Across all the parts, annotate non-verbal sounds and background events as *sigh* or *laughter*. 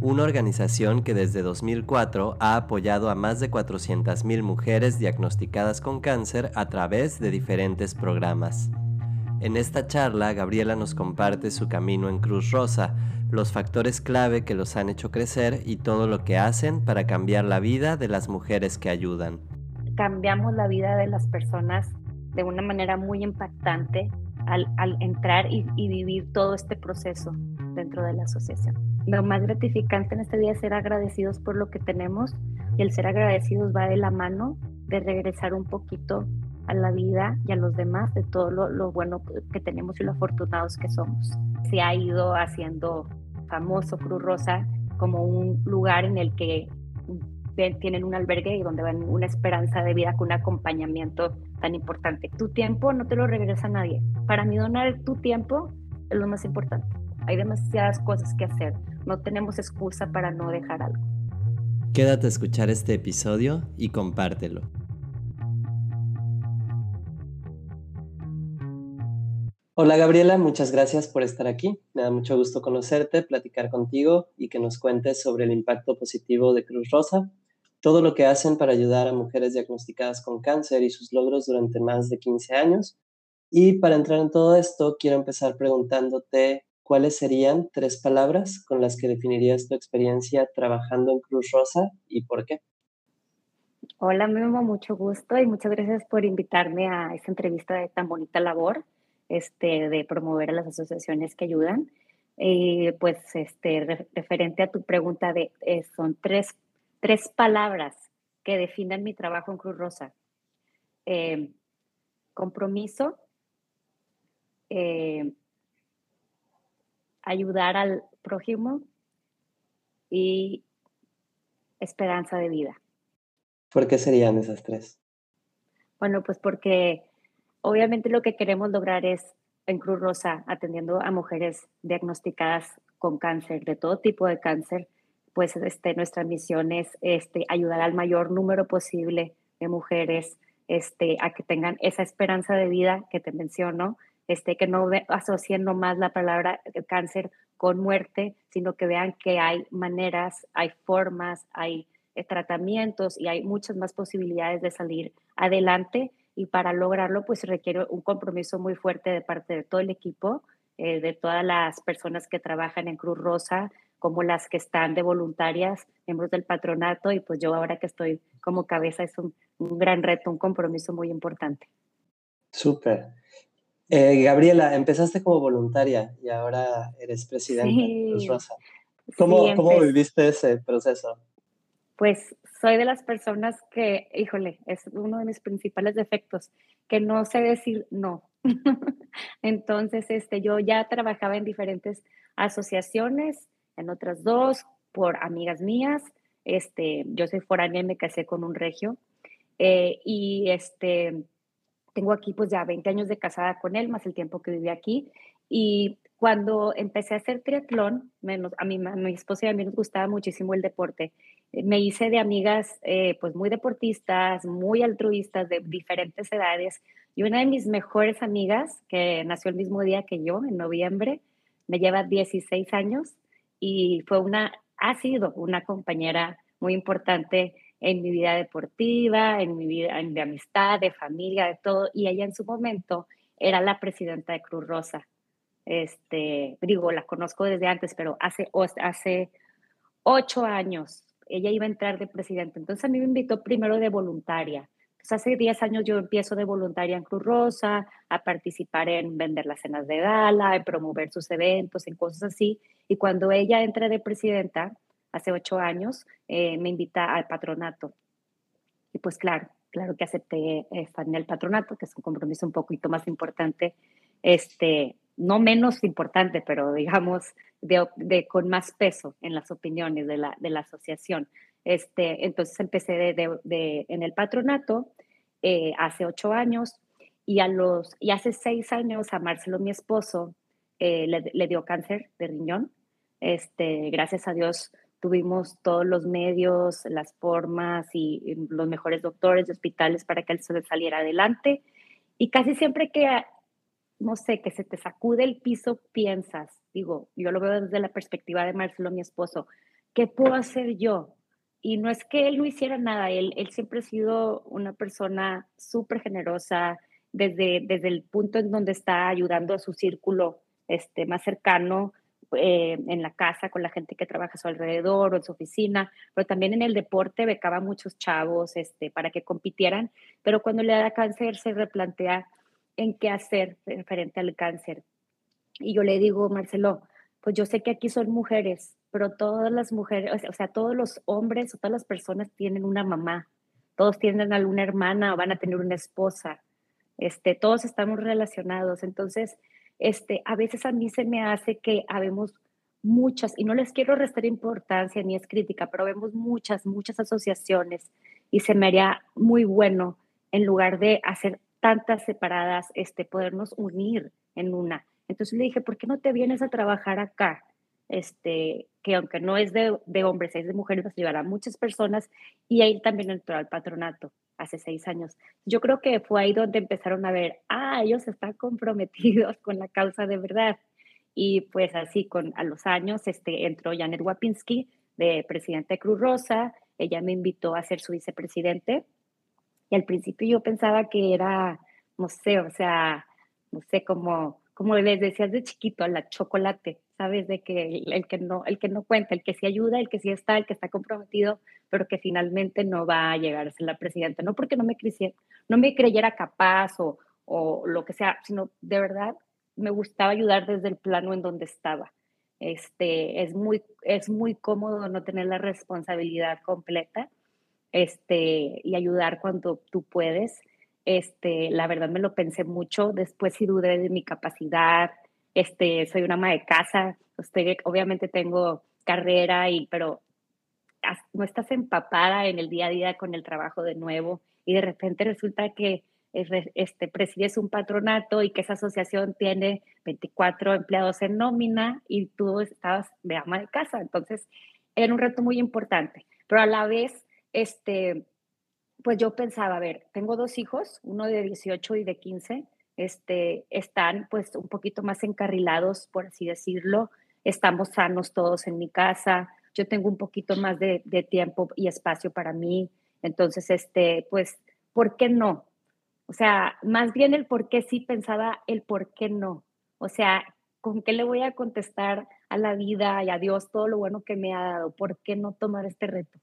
una organización que desde 2004 ha apoyado a más de 400.000 mujeres diagnosticadas con cáncer a través de diferentes programas. En esta charla, Gabriela nos comparte su camino en Cruz Rosa, los factores clave que los han hecho crecer y todo lo que hacen para cambiar la vida de las mujeres que ayudan. Cambiamos la vida de las personas de una manera muy impactante al, entrar y vivir todo este proceso dentro de la asociación lo más gratificante en este día es ser agradecidos por lo que tenemos y el ser agradecidos va de la mano de regresar un poquito a la vida y a los demás de todo lo, bueno que tenemos y lo afortunados que somos. Se ha ido haciendo famoso Cruz Rosa como un lugar en el que tienen un albergue y donde ven una esperanza de vida con un acompañamiento tan importante. Tu tiempo no te lo regresa nadie. Para mí donar tu tiempo es lo más importante. Hay demasiadas cosas que hacer. No tenemos excusa para no dejar algo. Quédate a escuchar este episodio y compártelo. Hola Gabriela, muchas gracias por estar aquí. Me da mucho gusto conocerte, platicar contigo y que nos cuentes sobre el impacto positivo de Cruz Rosa, todo lo que hacen para ayudar a mujeres diagnosticadas con cáncer y sus logros durante más de 15 años. Y para entrar en todo esto, quiero empezar preguntándote ¿cuáles serían tres palabras con las que definirías tu experiencia trabajando en Cruz Rosa y por qué? Hola, Memo, mucho gusto y muchas gracias por invitarme a esta entrevista de tan bonita labor este, de promover a las asociaciones que ayudan. Y pues, este, referente a tu pregunta, de, eh, son tres, tres palabras que definen mi trabajo en Cruz Rosa. Eh, compromiso, eh, ayudar al prójimo y esperanza de vida. ¿Por qué serían esas tres? Bueno, pues porque obviamente lo que queremos lograr es en Cruz Rosa, atendiendo a mujeres diagnosticadas con cáncer, de todo tipo de cáncer, pues este, nuestra misión es este, ayudar al mayor número posible de mujeres este, a que tengan esa esperanza de vida que te menciono, este, que no asocien nomás la palabra cáncer con muerte, sino que vean que hay maneras, hay formas, hay eh, tratamientos y hay muchas más posibilidades de salir adelante y para lograrlo pues requiere un compromiso muy fuerte de parte de todo el equipo, eh, de todas las personas que trabajan en Cruz Rosa, como las que están de voluntarias, miembros del patronato y pues yo ahora que estoy como cabeza es un, un gran reto, un compromiso muy importante. Súper. Eh, Gabriela, empezaste como voluntaria y ahora eres presidenta de Cruz Rosa. ¿Cómo, ¿Cómo viviste ese proceso? Pues soy de las personas que, híjole, es uno de mis principales defectos, que no sé decir no. *laughs* Entonces, este, yo ya trabajaba en diferentes asociaciones, en otras dos, por amigas mías. Este, yo soy foránea y me casé con un regio. Eh, y este, tengo aquí pues ya 20 años de casada con él, más el tiempo que viví aquí. Y cuando empecé a hacer triatlón, menos, a, mí, a mi esposa y a mí nos gustaba muchísimo el deporte. Eh, me hice de amigas eh, pues muy deportistas, muy altruistas de diferentes edades. Y una de mis mejores amigas, que nació el mismo día que yo, en noviembre, me lleva 16 años y fue una, ha sido una compañera muy importante en mi vida deportiva, en mi vida de amistad, de familia, de todo. Y ella en su momento era la presidenta de Cruz Rosa. Este, digo, la conozco desde antes, pero hace, hace ocho años ella iba a entrar de presidenta. Entonces a mí me invitó primero de voluntaria. Entonces hace diez años yo empiezo de voluntaria en Cruz Rosa, a participar en vender las cenas de gala, en promover sus eventos, en cosas así. Y cuando ella entra de presidenta, hace ocho años, eh, me invita al patronato. Y pues claro, claro que acepté estar en el patronato, que es un compromiso un poquito más importante este, no menos importante, pero digamos, de, con más peso en las opiniones de la, de la asociación. Este, entonces empecé de, en el patronato eh, hace ocho años y, a los, y hace seis años a Marcelo, mi esposo, eh, le, dio cáncer de riñón. Este, gracias a Dios tuvimos todos los medios, las formas y, los mejores doctores de hospitales para que él saliera adelante. Y casi siempre que, no sé, que se te sacude el piso, piensas, digo, yo lo veo desde la perspectiva de Marcelo, mi esposo, ¿qué puedo hacer yo? Y no es que él no hiciera nada, él, él siempre ha sido una persona súper generosa, desde, desde el punto en donde está ayudando a su círculo este, más cercano, eh, en la casa con la gente que trabaja a su alrededor o en su oficina, pero también en el deporte becaba a muchos chavos este, para que compitieran, pero cuando le da cáncer se replantea en qué hacer referente al cáncer. Y yo le digo, Marcelo, pues yo sé que aquí son mujeres, pero todas las mujeres, o sea, todos los hombres o todas las personas tienen una mamá, todos tienen alguna hermana o van a tener una esposa, este, todos estamos relacionados, entonces este, a veces a mí se me hace que habemos muchas, y no les quiero restar importancia ni es crítica, pero vemos muchas, muchas asociaciones y se me haría muy bueno en lugar de hacer tantas separadas, este, podernos unir en una. Entonces le dije, ¿por qué no te vienes a trabajar acá? Este, que aunque no es de, hombres, es de mujeres, vas a llevar a muchas personas y ahí también entró al patronato hace seis años. Yo creo que fue ahí donde empezaron a ver, ah, ellos están comprometidos *laughs* con la causa de verdad. Y pues así, con, a los años, este, entró Janet Wapinski, de presidente de Cruz Rosa, ella me invitó a ser su vicepresidente. Y al principio yo pensaba que era, no sé, o sea, no sé, como, como les decías de chiquito, la chocolate, ¿sabes? De que el, que no, el que no cuenta, el que sí ayuda, el que sí está, el que está comprometido, pero que finalmente no va a llegar a ser la presidenta, no porque no me creyera, no me creyera capaz o, o lo que sea, sino de verdad me gustaba ayudar desde el plano en donde estaba. Este, es muy, es muy cómodo no tener la responsabilidad completa este, y ayudar cuando tú puedes. Este, la verdad me lo pensé mucho, después sí dudé de mi capacidad, este, soy una ama de casa, usted obviamente tengo carrera, y, pero no estás empapada en el día a día con el trabajo de nuevo y de repente resulta que este, presides un patronato y que esa asociación tiene 24 empleados en nómina y tú estabas de ama de casa. Entonces, era un reto muy importante, pero a la vez, este, pues yo pensaba, a ver, tengo dos hijos, uno de 18 y de 15, este, están pues un poquito más encarrilados, por así decirlo. Estamos sanos todos en mi casa. Yo tengo un poquito más de, tiempo y espacio para mí. Entonces, este, pues, ¿por qué no? O sea, más bien el por qué sí pensaba el por qué no. O sea, ¿con qué le voy a contestar a la vida y a Dios todo lo bueno que me ha dado? ¿Por qué no tomar este reto?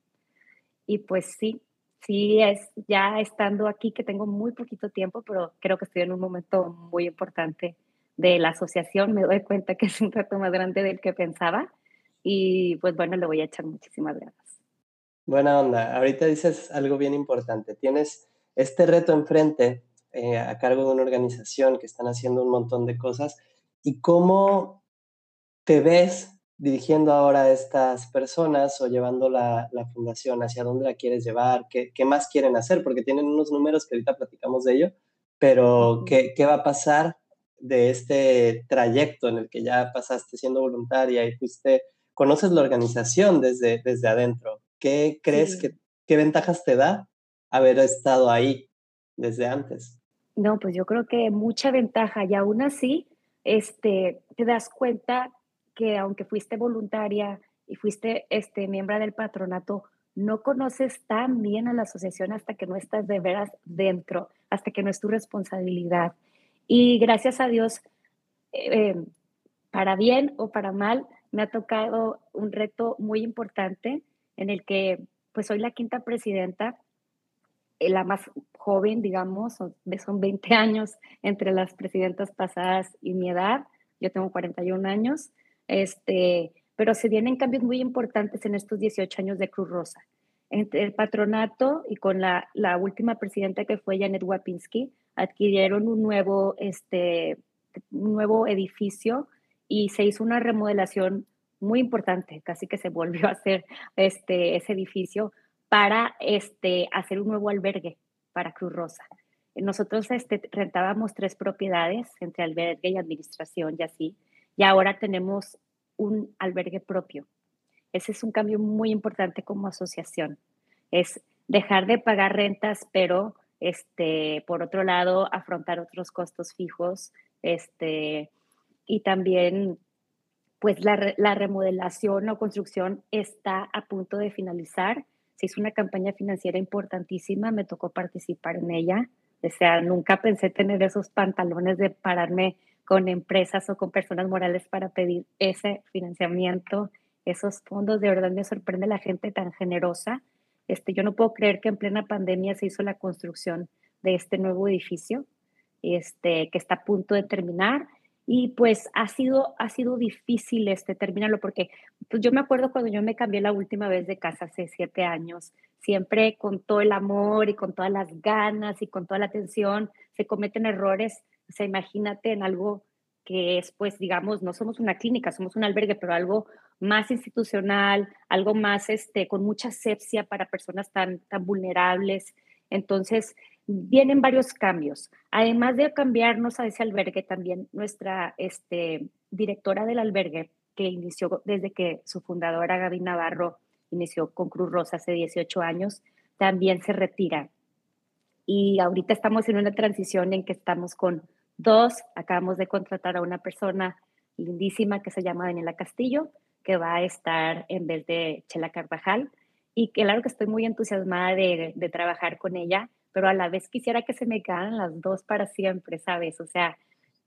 Y pues sí, sí es ya estando aquí, que tengo muy poquito tiempo, pero creo que estoy en un momento muy importante de la asociación. Me doy cuenta que es un reto más grande del que pensaba y pues bueno, le voy a echar muchísimas ganas. Buena onda. Ahorita dices algo bien importante. Tienes este reto enfrente eh, a cargo de una organización que están haciendo un montón de cosas. ¿Y cómo te ves dirigiendo ahora a estas personas o llevando la, fundación? ¿Hacia dónde la quieres llevar? ¿Qué, más quieren hacer? Porque tienen unos números que ahorita platicamos de ello, pero ¿qué, va a pasar de este trayecto en el que ya pasaste siendo voluntaria y fuiste, conoces la organización desde, desde adentro? ¿Qué crees que, qué ventajas te da haber estado ahí desde antes? No, pues yo creo que mucha ventaja y aún así este, te das cuenta que aunque fuiste voluntaria y fuiste este, miembro del patronato, no conoces tan bien a la asociación hasta que no estás de veras dentro, hasta que no es tu responsabilidad. Y gracias a Dios, eh, para bien o para mal, me ha tocado un reto muy importante en el que pues soy la quinta presidenta, eh, la más joven, digamos, son 20 años entre las presidentas pasadas y mi edad. Yo tengo 41 años. Este, pero se vienen cambios muy importantes en estos 18 años de Cruz Rosa. Entre el patronato y con la, la última presidenta que fue Janet Wapinski, adquirieron un nuevo este, nuevo edificio y se hizo una remodelación muy importante, casi que se volvió a hacer este, ese edificio para este, hacer un nuevo albergue para Cruz Rosa. Nosotros este, rentábamos tres propiedades entre albergue y administración y así, y ahora tenemos un albergue propio. Ese es un cambio muy importante como asociación. Es dejar de pagar rentas, pero este, por otro lado, afrontar otros costos fijos, este, y también, pues la, la remodelación o construcción está a punto de finalizar. Se hizo una campaña financiera importantísima, me tocó participar en ella. O sea, nunca pensé tener esos pantalones de pararme con empresas o con personas morales para pedir ese financiamiento, esos fondos. De verdad me sorprende la gente tan generosa. Este, yo no puedo creer que en plena pandemia se hizo la construcción de este nuevo edificio, este, que está a punto de terminar. Y pues ha sido, ha sido difícil este, terminarlo porque pues yo me acuerdo cuando yo me cambié la última vez de casa hace siete años, siempre con todo el amor y con todas las ganas y con toda la atención, se cometen errores. O sea, imagínate en algo que es, pues, digamos, no somos una clínica, somos un albergue, pero algo más institucional, algo más, este, con mucha asepsia para personas tan, tan vulnerables. Entonces, vienen varios cambios. Además de cambiarnos a ese albergue, también nuestra este, directora del albergue, que inició desde que su fundadora Gaby Navarro inició con Cruz Rosa hace 18 años, también se retira. Y ahorita estamos en una transición en que estamos con dos, acabamos de contratar a una persona lindísima que se llama Daniela Castillo, que va a estar en vez de Chela Carvajal. Y claro que estoy muy entusiasmada de, trabajar con ella pero a la vez quisiera que se me quedaran las dos para siempre, ¿sabes? O sea,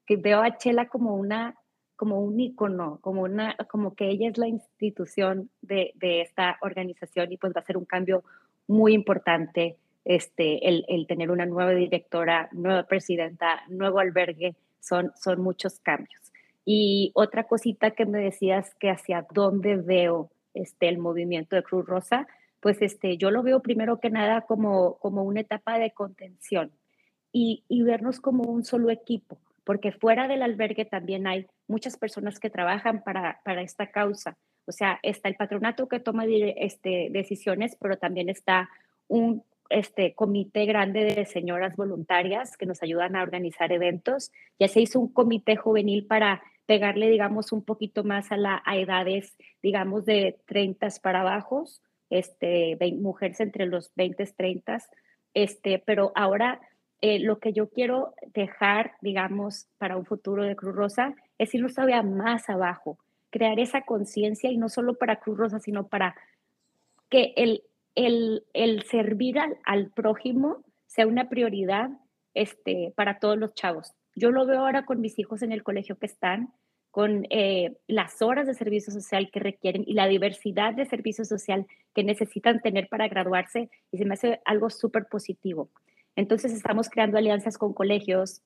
que veo a Chela como una como un icono, como una como que ella es la institución de, de esta organización y pues va a ser un cambio muy importante este el, tener una nueva directora, nueva presidenta, nuevo albergue, son son muchos cambios. Y otra cosita que me decías que hacia dónde veo este el movimiento de Cruz Rosa, pues este, yo lo veo primero que nada como, como una etapa de contención y, y vernos como un solo equipo, porque fuera del albergue también hay muchas personas que trabajan para, para esta causa. O sea, está el patronato que toma este, decisiones, pero también está un este, comité grande de señoras voluntarias que nos ayudan a organizar eventos. Ya se hizo un comité juvenil para pegarle, digamos, un poquito más a, la, a edades, digamos, de 30 para abajos este, mujeres entre los 20 y 30, este, pero ahora eh, lo que yo quiero dejar, digamos, para un futuro de Cruz Rosa es irnos todavía más abajo, crear esa conciencia y no solo para Cruz Rosa, sino para que el, el, servir al, prójimo sea una prioridad este, para todos los chavos. Yo lo veo ahora con mis hijos en el colegio que están, con eh, las horas de servicio social que requieren y la diversidad de servicio social que necesitan tener para graduarse y se me hace algo súper positivo. Entonces estamos creando alianzas con colegios,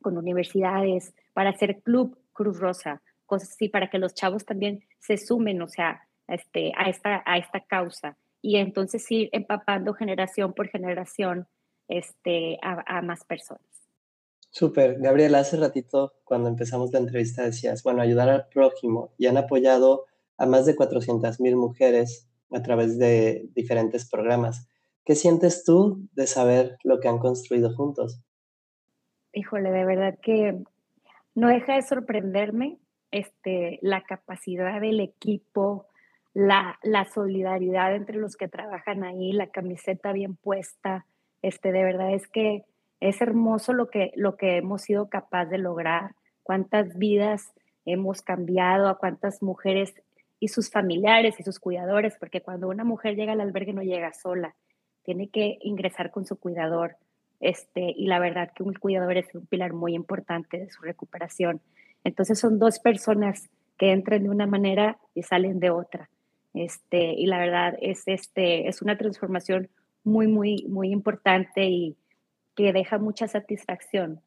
con universidades, para hacer club Cruz Rosa, cosas así, para que los chavos también se sumen, o sea, este, a esta causa. Y entonces ir empapando generación por generación este, a, a más personas. Súper. Gabriela, hace ratito cuando empezamos la entrevista decías, bueno, ayudar al prójimo y han apoyado a más de 400 mil mujeres a través de diferentes programas. ¿Qué sientes tú de saber lo que han construido juntos? Híjole, de verdad que no deja de sorprenderme este, la capacidad del equipo, la, la solidaridad entre los que trabajan ahí, la camiseta bien puesta. Este, de verdad es que es hermoso lo que, lo que hemos sido capaz de lograr, cuántas vidas hemos cambiado, a cuántas mujeres y sus familiares y sus cuidadores, porque cuando una mujer llega al albergue no llega sola, tiene que ingresar con su cuidador. Este, y la verdad que un cuidador es un pilar muy importante de su recuperación. Entonces son dos personas que entran de una manera y salen de otra. Este, y la verdad es, este, es una transformación muy, muy, muy importante y, que deja mucha satisfacción.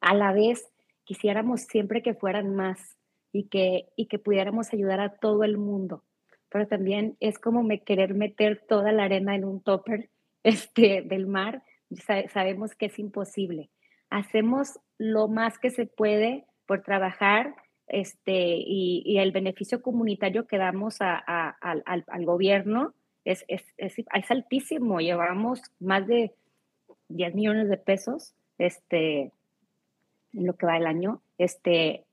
A la vez, quisiéramos siempre que fueran más y que, y que pudiéramos ayudar a todo el mundo. Pero también es como me querer meter toda la arena en un topper *laughs* este, del mar. sabemos que es imposible. Hacemos lo más que se puede por trabajar este, y, el beneficio comunitario que damos al, gobierno es, es, es, altísimo. Llevamos más de 10 millones de pesos este, en lo que va el año, este,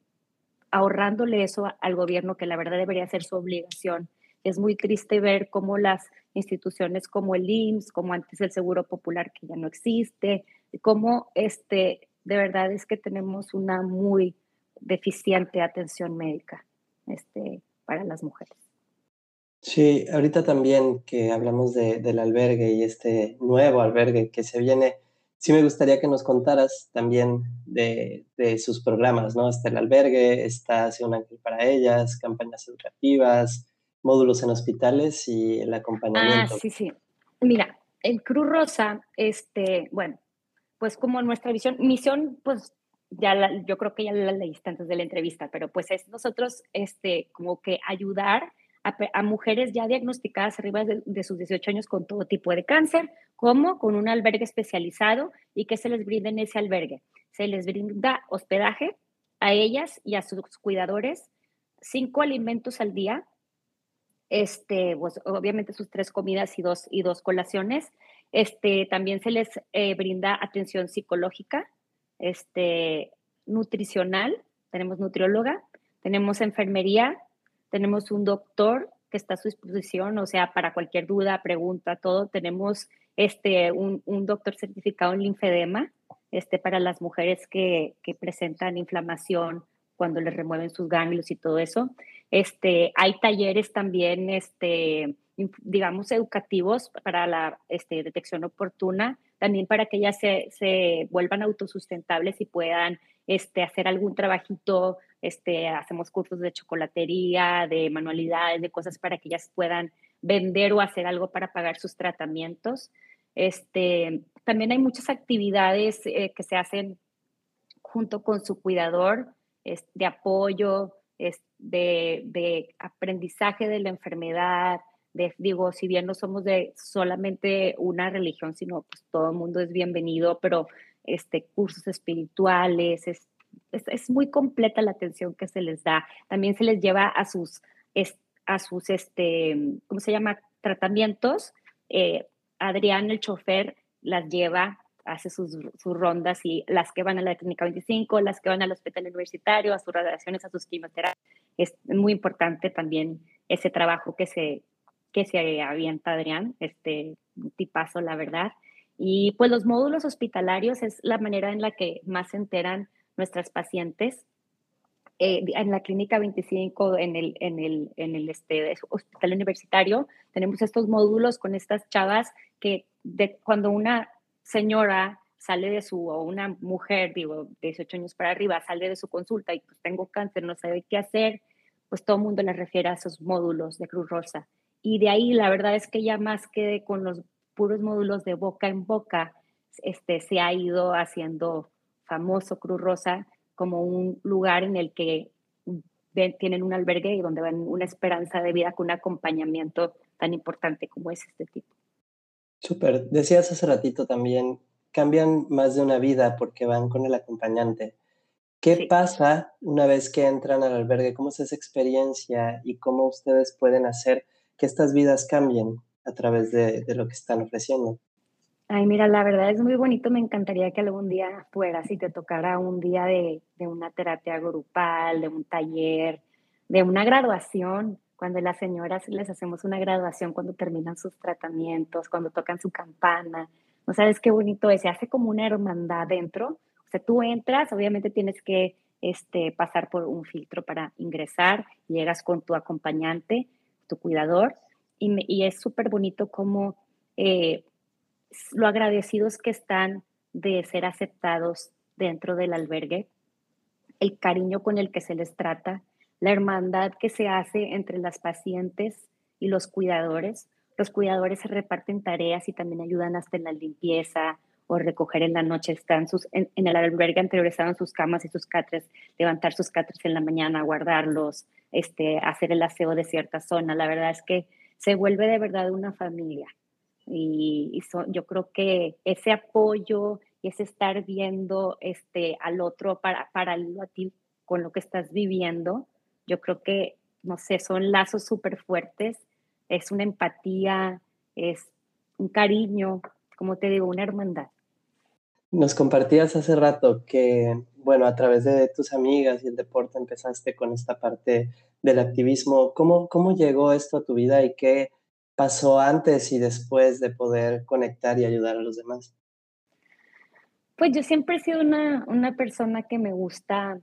ahorrándole eso al gobierno, que la verdad debería ser su obligación. Es muy triste ver cómo las instituciones como el IMSS, como antes el Seguro Popular, que ya no existe, cómo este, de verdad es que tenemos una muy deficiente atención médica este, para las mujeres. Sí, ahorita también que hablamos de, del albergue y este nuevo albergue que se viene, sí me gustaría que nos contaras también de, de sus programas, ¿no? Está el albergue, está Hace un ángel para ellas, campañas educativas, módulos en hospitales y el acompañamiento. Ah, sí, sí. Mira, en Cruz Rosa, este, bueno, pues como nuestra visión, misión, pues ya yo creo que ya la leíste antes de la entrevista, pero pues es nosotros, este, como que ayudar a, mujeres ya diagnosticadas arriba de, sus 18 años con todo tipo de cáncer, como con un albergue especializado y que se les brinde en ese albergue. Se les brinda hospedaje a ellas y a sus cuidadores, cinco alimentos al día, este, pues, obviamente sus tres comidas y dos, y dos colaciones. Este, también se les eh, brinda atención psicológica, este, nutricional, tenemos nutrióloga, tenemos enfermería, tenemos un doctor que está a su disposición, o sea, para cualquier duda, pregunta, todo. Tenemos este, un, doctor certificado en linfedema este, para las mujeres que, presentan inflamación cuando les remueven sus ganglios y todo eso. Este, hay talleres también, este, digamos, educativos para la este, detección oportuna, también para que ellas se, se vuelvan autosustentables y puedan este, hacer algún trabajito este, hacemos cursos de chocolatería, de manualidades, de cosas para que ellas puedan vender o hacer algo para pagar sus tratamientos. Este, también hay muchas actividades eh, que se hacen junto con su cuidador, de apoyo, de, de, aprendizaje de la enfermedad, de, digo, si bien no somos de solamente una religión, sino pues todo el mundo es bienvenido, pero este, cursos espirituales, es, muy completa la atención que se les da. También se les lleva a sus, a sus este, ¿cómo se llama? Tratamientos. Eh, Adrián, el chofer, las lleva, hace sus, sus, rondas y las que van a la clínica 25, las que van al hospital universitario, a sus radiaciones, a sus quimioterapias. Es muy importante también ese trabajo que se, que se avienta Adrián, este tipazo, la verdad. Y pues los módulos hospitalarios es la manera en la que más se enteran nuestras pacientes. Eh, en la clínica 25, en el, en el, en el este, hospital universitario, tenemos estos módulos con estas chavas que cuando una señora sale de su, o una mujer, digo, de 18 años para arriba, sale de su consulta y pues tengo cáncer, no sabe qué hacer, pues todo el mundo le refiere a esos módulos de Cruz Rosa. Y de ahí la verdad es que ya más que con los puros módulos de boca en boca, este, se ha ido haciendo famoso Cruz Rosa como un lugar en el que tienen un albergue y donde van una esperanza de vida con un acompañamiento tan importante como es este tipo. Súper. Decías hace ratito también, cambian más de una vida porque van con el acompañante. ¿Qué pasa una vez que entran al albergue? ¿Cómo es esa experiencia y cómo ustedes pueden hacer que estas vidas cambien a través de lo que están ofreciendo? Ay, mira, la verdad es muy bonito. Me encantaría que algún día fueras y te tocara un día de, una terapia grupal, de un taller, de una graduación. Cuando las señoras les hacemos una graduación, cuando terminan sus tratamientos, cuando tocan su campana. ¿No sabes qué bonito es? Se hace como una hermandad dentro. O sea, tú entras, obviamente tienes que este, pasar por un filtro para ingresar, llegas con tu acompañante, cuidador, y, es súper bonito como eh, lo agradecidos que están de ser aceptados dentro del albergue, el cariño con el que se les trata, la hermandad que se hace entre las pacientes y los cuidadores. Los cuidadores se reparten tareas y también ayudan hasta en la limpieza o recoger en la noche. Están sus, en, el albergue anterior estaban sus camas y sus catres, levantar sus catres en la mañana, guardarlos, este, hacer el aseo de cierta zona. La verdad es que se vuelve de verdad una familia. Y, yo creo que ese apoyo y es estar viendo este, al otro para, paralelo a ti con lo que estás viviendo. Yo creo que, no sé, son lazos súper fuertes, es una empatía, es un cariño, como te digo, una hermandad. Nos compartías hace rato que, bueno, a través de tus amigas y el deporte empezaste con esta parte del activismo. ¿Cómo, cómo llegó esto a tu vida y qué pasó antes y después de poder conectar y ayudar a los demás? Pues yo siempre he sido una, una persona que me gusta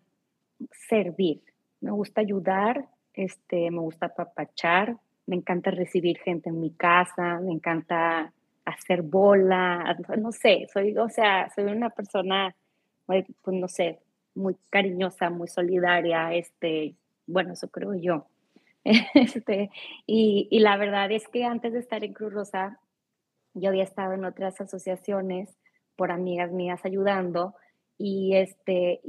servir, me gusta ayudar, este, me gusta apapachar, me encanta recibir gente en mi casa, me encanta hacer bola, no sé, soy, o sea, soy una persona, pues no sé, muy cariñosa, muy solidaria, este, bueno, eso creo yo. *laughs* Este, y, y, la verdad es que antes de estar en Cruz Rosa, yo había estado en otras asociaciones por amigas mías ayudando y, este,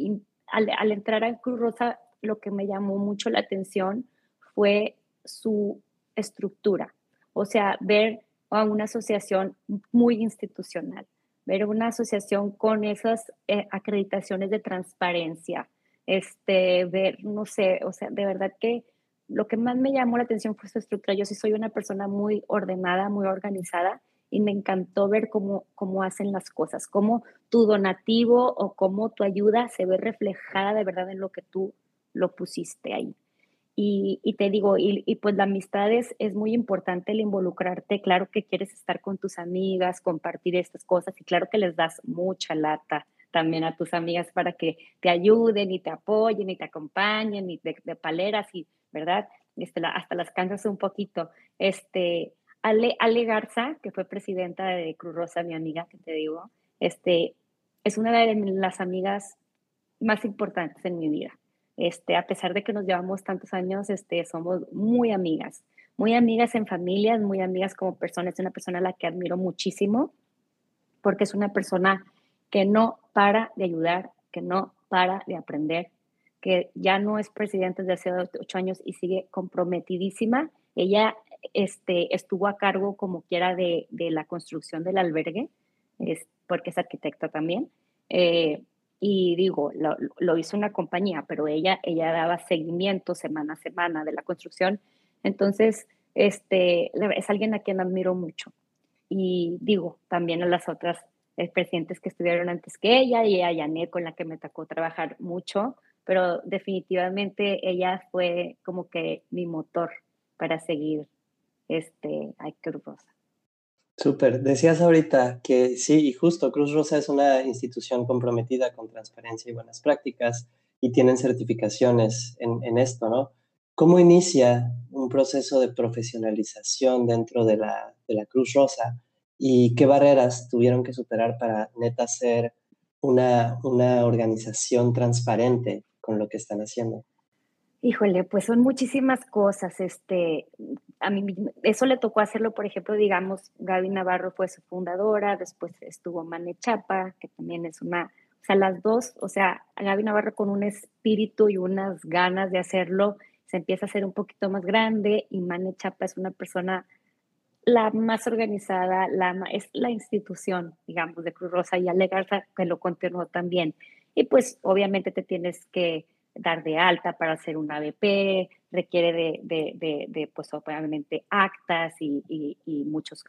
al, al entrar a Cruz Rosa, lo que me llamó mucho la atención fue su estructura, o sea, ver a una asociación muy institucional, ver una asociación con esas eh, acreditaciones de transparencia, este, ver, no sé, o sea, de verdad que lo que más me llamó la atención fue su estructura. Yo sí soy una persona muy ordenada, muy organizada y me encantó ver cómo, cómo hacen las cosas, cómo tu donativo o cómo tu ayuda se ve reflejada de verdad en lo que tú lo pusiste ahí. Y, te digo, y, pues la amistad es, muy importante el involucrarte, claro que quieres estar con tus amigas, compartir estas cosas y claro que les das mucha lata también a tus amigas para que te ayuden y te apoyen y te acompañen y de, paleras y, ¿verdad? Este, hasta las cansas un poquito. Este, Ale, Ale Garza, que fue presidenta de Cruz Rosa, mi amiga, que te digo, este, es una de las amigas más importantes en mi vida. Este, a pesar de que nos llevamos tantos años, este, somos muy amigas, muy amigas en familias, muy amigas como personas. Es una persona a la que admiro muchísimo porque es una persona que no para de ayudar, que no para de aprender, que ya no es presidenta desde hace ocho años y sigue comprometidísima. Ella este, estuvo a cargo como quiera de, de la construcción del albergue, es, porque es arquitecta también. Eh, y digo, lo, hizo una compañía, pero ella, ella daba seguimiento semana a semana de la construcción. Entonces, este, es alguien a quien admiro mucho. Y digo, también a las otras eh, presidentes que estuvieron antes que ella y a Yané con la que me tocó trabajar mucho, pero definitivamente ella fue como que mi motor para seguir este, a Cruz Rosa. Súper. Decías ahorita que sí, y justo Cruz Rosa es una institución comprometida con transparencia y buenas prácticas y tienen certificaciones en, esto, ¿no? ¿Cómo inicia un proceso de profesionalización dentro de la, de la Cruz Rosa y qué barreras tuvieron que superar para neta ser una, una organización transparente con lo que están haciendo? Híjole, pues son muchísimas cosas. Este, a mí eso le tocó hacerlo, por ejemplo, digamos, Gaby Navarro fue su fundadora, después estuvo Mane Chapa, que también es una, o sea, las dos, o sea, Gaby Navarro con un espíritu y unas ganas de hacerlo, se empieza a hacer un poquito más grande y Mane Chapa es una persona la más organizada, la, es la institución, digamos, de Cruz Rosa y Ale Garza, que lo continuó también. Y pues obviamente te tienes que dar de alta para hacer un ABP, requiere de, pues obviamente actas y, y, muchas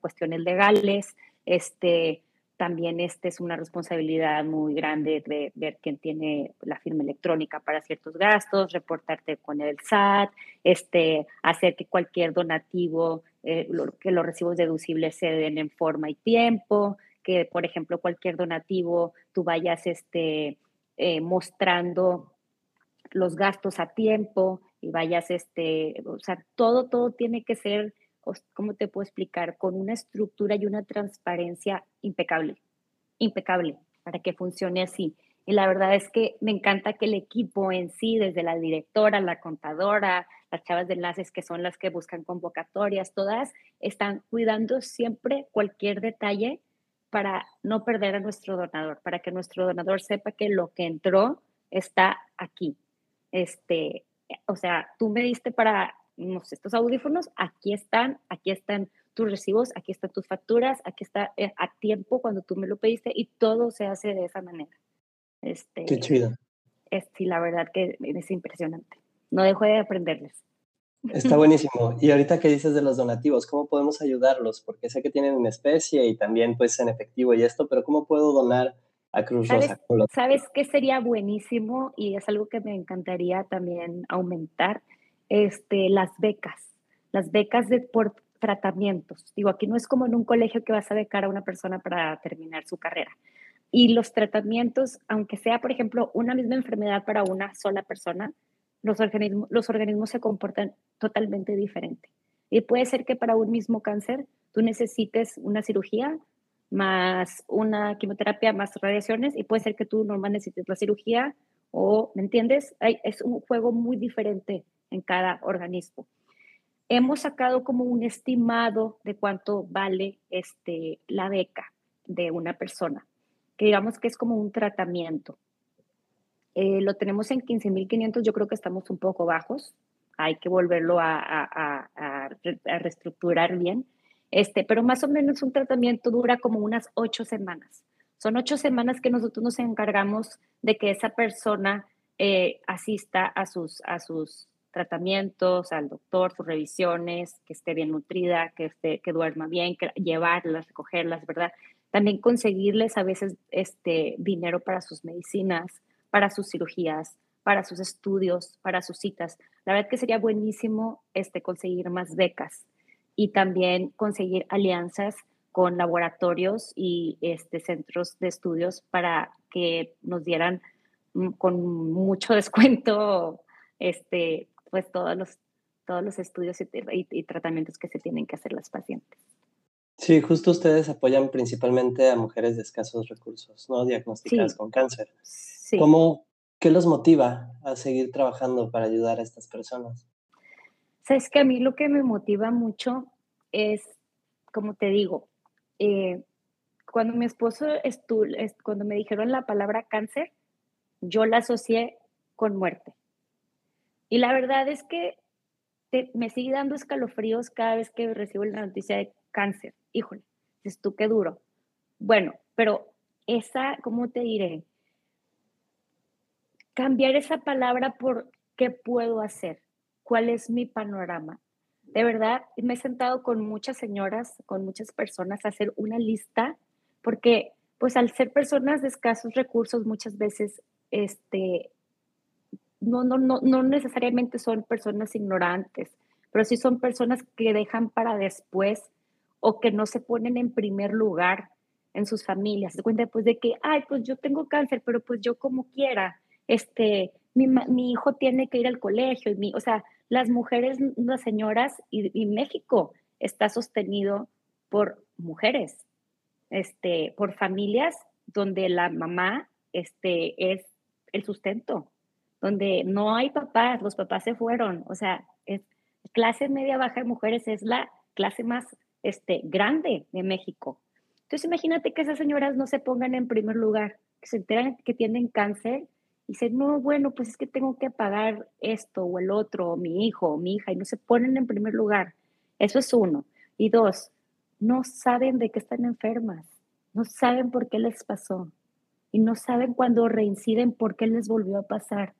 cuestiones legales. Este, también este es una responsabilidad muy grande de ver quién tiene la firma electrónica para ciertos gastos, reportarte con el SAT, este, hacer que cualquier donativo, eh, que los recibos deducibles se den en forma y tiempo, que por ejemplo cualquier donativo tú vayas este, eh, mostrando los gastos a tiempo y vayas, este, o sea, todo, todo tiene que ser, ¿cómo te puedo explicar? Con una estructura y una transparencia impecable, impecable, para que funcione así. Y la verdad es que me encanta que el equipo en sí, desde la directora, la contadora, las chavas de enlaces que son las que buscan convocatorias, todas están cuidando siempre cualquier detalle para no perder a nuestro donador, para que nuestro donador sepa que lo que entró está aquí, este, o sea, tú me diste para no estos audífonos, aquí están, aquí están tus recibos, aquí están tus facturas, aquí está eh, a tiempo cuando tú me lo pediste y todo se hace de esa manera. Este, Qué chido. Es, sí, la verdad que es impresionante. No dejo de aprenderles. Está *laughs* buenísimo. Y ahorita que dices de los donativos, ¿cómo podemos ayudarlos? Porque sé que tienen en especie y también pues en efectivo y esto, pero ¿cómo puedo donar a Cruz Rosa? ¿Sabes qué sería buenísimo y es algo que me encantaría también aumentar? Este, las becas, las becas de, por tratamientos. Digo, aquí no es como en un colegio que vas a becar a una persona para terminar su carrera. Y los tratamientos, aunque sea, por ejemplo, una misma enfermedad para una sola persona, los organismos, los organismos se comportan totalmente diferente. Y puede ser que para un mismo cáncer tú necesites una cirugía más una quimioterapia más radiaciones y puede ser que tú normal necesites la cirugía o, ¿me entiendes? Hay, es un juego muy diferente en cada organismo. Hemos sacado como un estimado de cuánto vale este, la beca de una persona, que digamos que es como un tratamiento. Eh, lo tenemos en 15.500, yo creo que estamos un poco bajos, hay que volverlo a, a, a, a, reestructurar bien, este, pero más o menos un tratamiento dura como unas ocho semanas. Son ocho semanas que nosotros nos encargamos de que esa persona eh, asista a sus, a sus tratamientos, al doctor, sus revisiones, que esté bien nutrida, que, esté, que duerma bien, que llevarlas, recogerlas, ¿verdad? También conseguirles a veces este dinero para sus medicinas, para sus cirugías, para sus estudios, para sus citas. La verdad que sería buenísimo este, conseguir más becas y también conseguir alianzas con laboratorios y este, centros de estudios para que nos dieran mm, con mucho *laughs* descuento este, pues todos los, todos los estudios y, y, tratamientos que se tienen que hacer las pacientes. Sí, justo ustedes apoyan principalmente a mujeres de escasos recursos, ¿no? Diagnosticadas con cáncer. Sí. ¿Cómo, ¿Qué los motiva a seguir trabajando para ayudar a estas personas? Sabes que a mí lo que me motiva mucho es, como te digo, eh, cuando mi esposo estuvo, cuando me dijeron la palabra cáncer, yo la asocié con muerte. Y la verdad es que me sigue dando escalofríos cada vez que recibo la noticia de cáncer. Híjole, es tú qué duro. Bueno, pero esa, ¿cómo te diré? Cambiar esa palabra por qué puedo hacer, cuál es mi panorama. De verdad, me he sentado con muchas señoras, con muchas personas a hacer una lista, porque pues al ser personas de escasos recursos muchas veces este, no, no, no, no necesariamente son personas ignorantes, pero sí son personas que dejan para después o que no se ponen en primer lugar en sus familias. Se cuenta pues de que, ay, pues yo tengo cáncer, pero pues yo como quiera, este, mi, mi hijo tiene que ir al colegio, y mi, o sea, las mujeres, las señoras y, y, México está sostenido por mujeres, este, por familias donde la mamá este, es el sustento, donde no hay papás, los papás se fueron, o sea, es, clase media baja de mujeres es la clase más este, grande de México. Entonces imagínate que esas señoras no se pongan en primer lugar, que se enteran que tienen cáncer y dicen, no, bueno, pues es que tengo que pagar esto o el otro, o mi hijo o mi hija, y no se ponen en primer lugar. Eso es uno. Y dos, no saben de qué están enfermas, no saben por qué les pasó y no saben cuando reinciden por qué les volvió a pasar.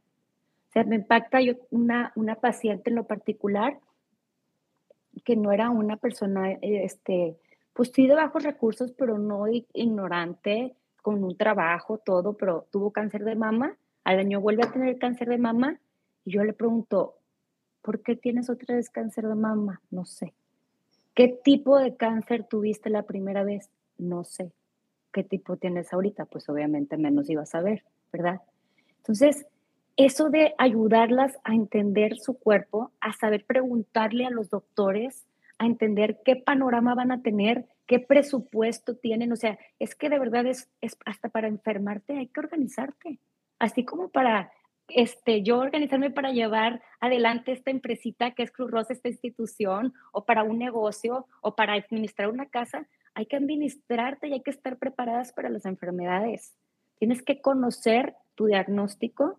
O sea, me impacta yo una, una paciente en lo particular que no era una persona, este, pues sí de bajos recursos, pero no ignorante, con un trabajo, todo, pero tuvo cáncer de mama, al año vuelve a tener cáncer de mama, y yo le pregunto, ¿por qué tienes otra vez cáncer de mama? No sé. ¿Qué tipo de cáncer tuviste la primera vez? No sé. ¿Qué tipo tienes ahorita? Pues obviamente menos iba a saber, ¿verdad? Entonces, eso de ayudarlas a entender su cuerpo, a saber preguntarle a los doctores, a entender qué panorama van a tener, qué presupuesto tienen. O sea, es que de verdad es, es hasta para enfermarte hay que organizarte. Así como para este, yo organizarme para llevar adelante esta empresita que es Cruz Rosa, esta institución, o para un negocio, o para administrar una casa, hay que administrarte y hay que estar preparadas para las enfermedades. Tienes que conocer tu diagnóstico,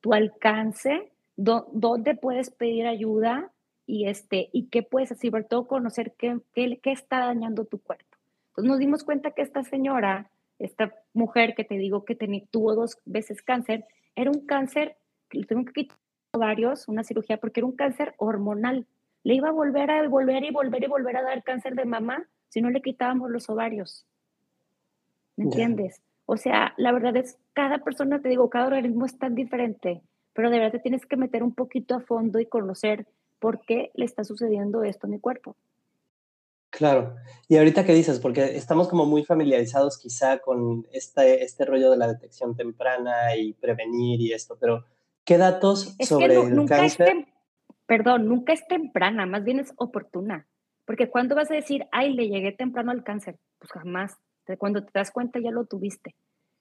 tu alcance, dónde puedes pedir ayuda y, este, y qué puedes hacer, sobre todo conocer qué, qué, qué está dañando tu cuerpo. Entonces nos dimos cuenta que esta señora, esta mujer que te digo que tenía, tuvo dos veces cáncer, era un cáncer, le tuvieron que quitar varios, una cirugía, porque era un cáncer hormonal. Le iba a volver a volver y volver y volver a dar cáncer de mamá si no le quitábamos los ovarios. ¿Me entiendes? O sea, la verdad es, cada persona, te digo, cada organismo es tan diferente, pero de verdad te tienes que meter un poquito a fondo y conocer por qué le está sucediendo esto a mi cuerpo. Claro. Y ahorita qué dices, porque estamos como muy familiarizados quizá con este, este rollo de la detección temprana y prevenir y esto, pero ¿qué datos sobre el cáncer? perdón, nunca es temprana, más bien es oportuna. Porque cuando vas a decir, ay, le llegué temprano al cáncer, pues jamás. Cuando te das cuenta ya lo tuviste.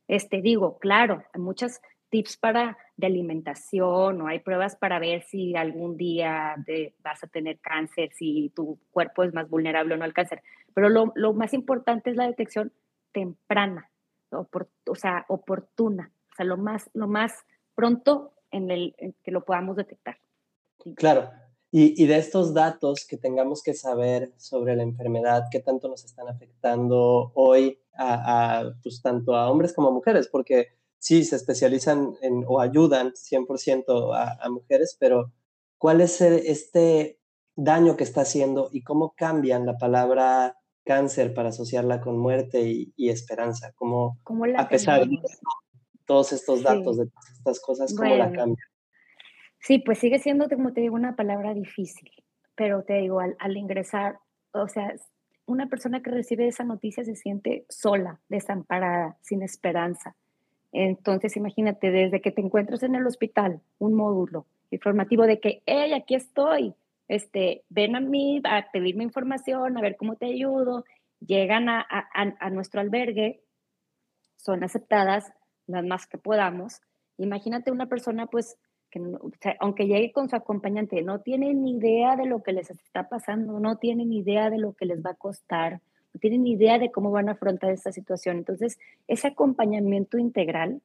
Este, digo, claro, hay muchos tips para de alimentación o hay pruebas para ver si algún día vas a tener cáncer, si tu cuerpo es más vulnerable o no al cáncer. Pero lo, lo más importante es la detección temprana, o sea, oportuna, o sea, lo más, lo más pronto en el que lo podamos detectar. Claro, y, de estos datos que tengamos que saber sobre la enfermedad, qué tanto nos están afectando hoy a, pues, tanto a hombres como a mujeres, porque sí, se especializan en, o ayudan 100% a, a mujeres, pero ¿cuál es este daño que está haciendo y cómo cambian la palabra cáncer para asociarla con muerte y, esperanza? ¿Cómo, a pesar de todos estos datos, de todas estas cosas, cómo la cambian? Sí, pues sigue siendo, como te digo, una palabra difícil, pero te digo, al, ingresar, o sea, una persona que recibe esa noticia se siente sola, desamparada, sin esperanza. Entonces, imagínate, desde que te encuentras en el hospital, un módulo informativo de que, hey, aquí estoy, este, ven a mí a pedirme información, a ver cómo te ayudo, llegan a, nuestro albergue, son aceptadas las más que podamos. Imagínate una persona, pues, que aunque llegue con su acompañante, no tienen ni idea de lo que les está pasando, no tienen ni idea de lo que les va a costar, tienen idea de cómo van a afrontar esta situación. Entonces, ese acompañamiento integral,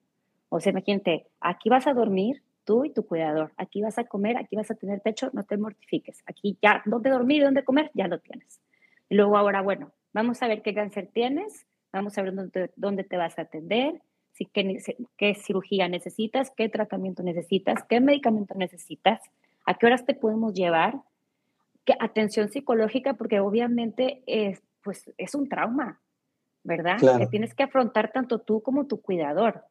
o sea, imagínate, aquí vas a dormir tú y tu cuidador, aquí vas a comer, aquí vas a tener techo, no te mortifiques, aquí ya, dónde dormir dónde comer, ya lo tienes. Y luego ahora, bueno, vamos a ver qué cáncer tienes, vamos a ver dónde, dónde te vas a atender, si, qué, qué cirugía necesitas, qué tratamiento necesitas, qué medicamento necesitas, a qué horas te podemos llevar, qué atención psicológica, porque obviamente es, pues, es un trauma, ¿verdad? Que tienes que afrontar tanto tú como tu cuidador.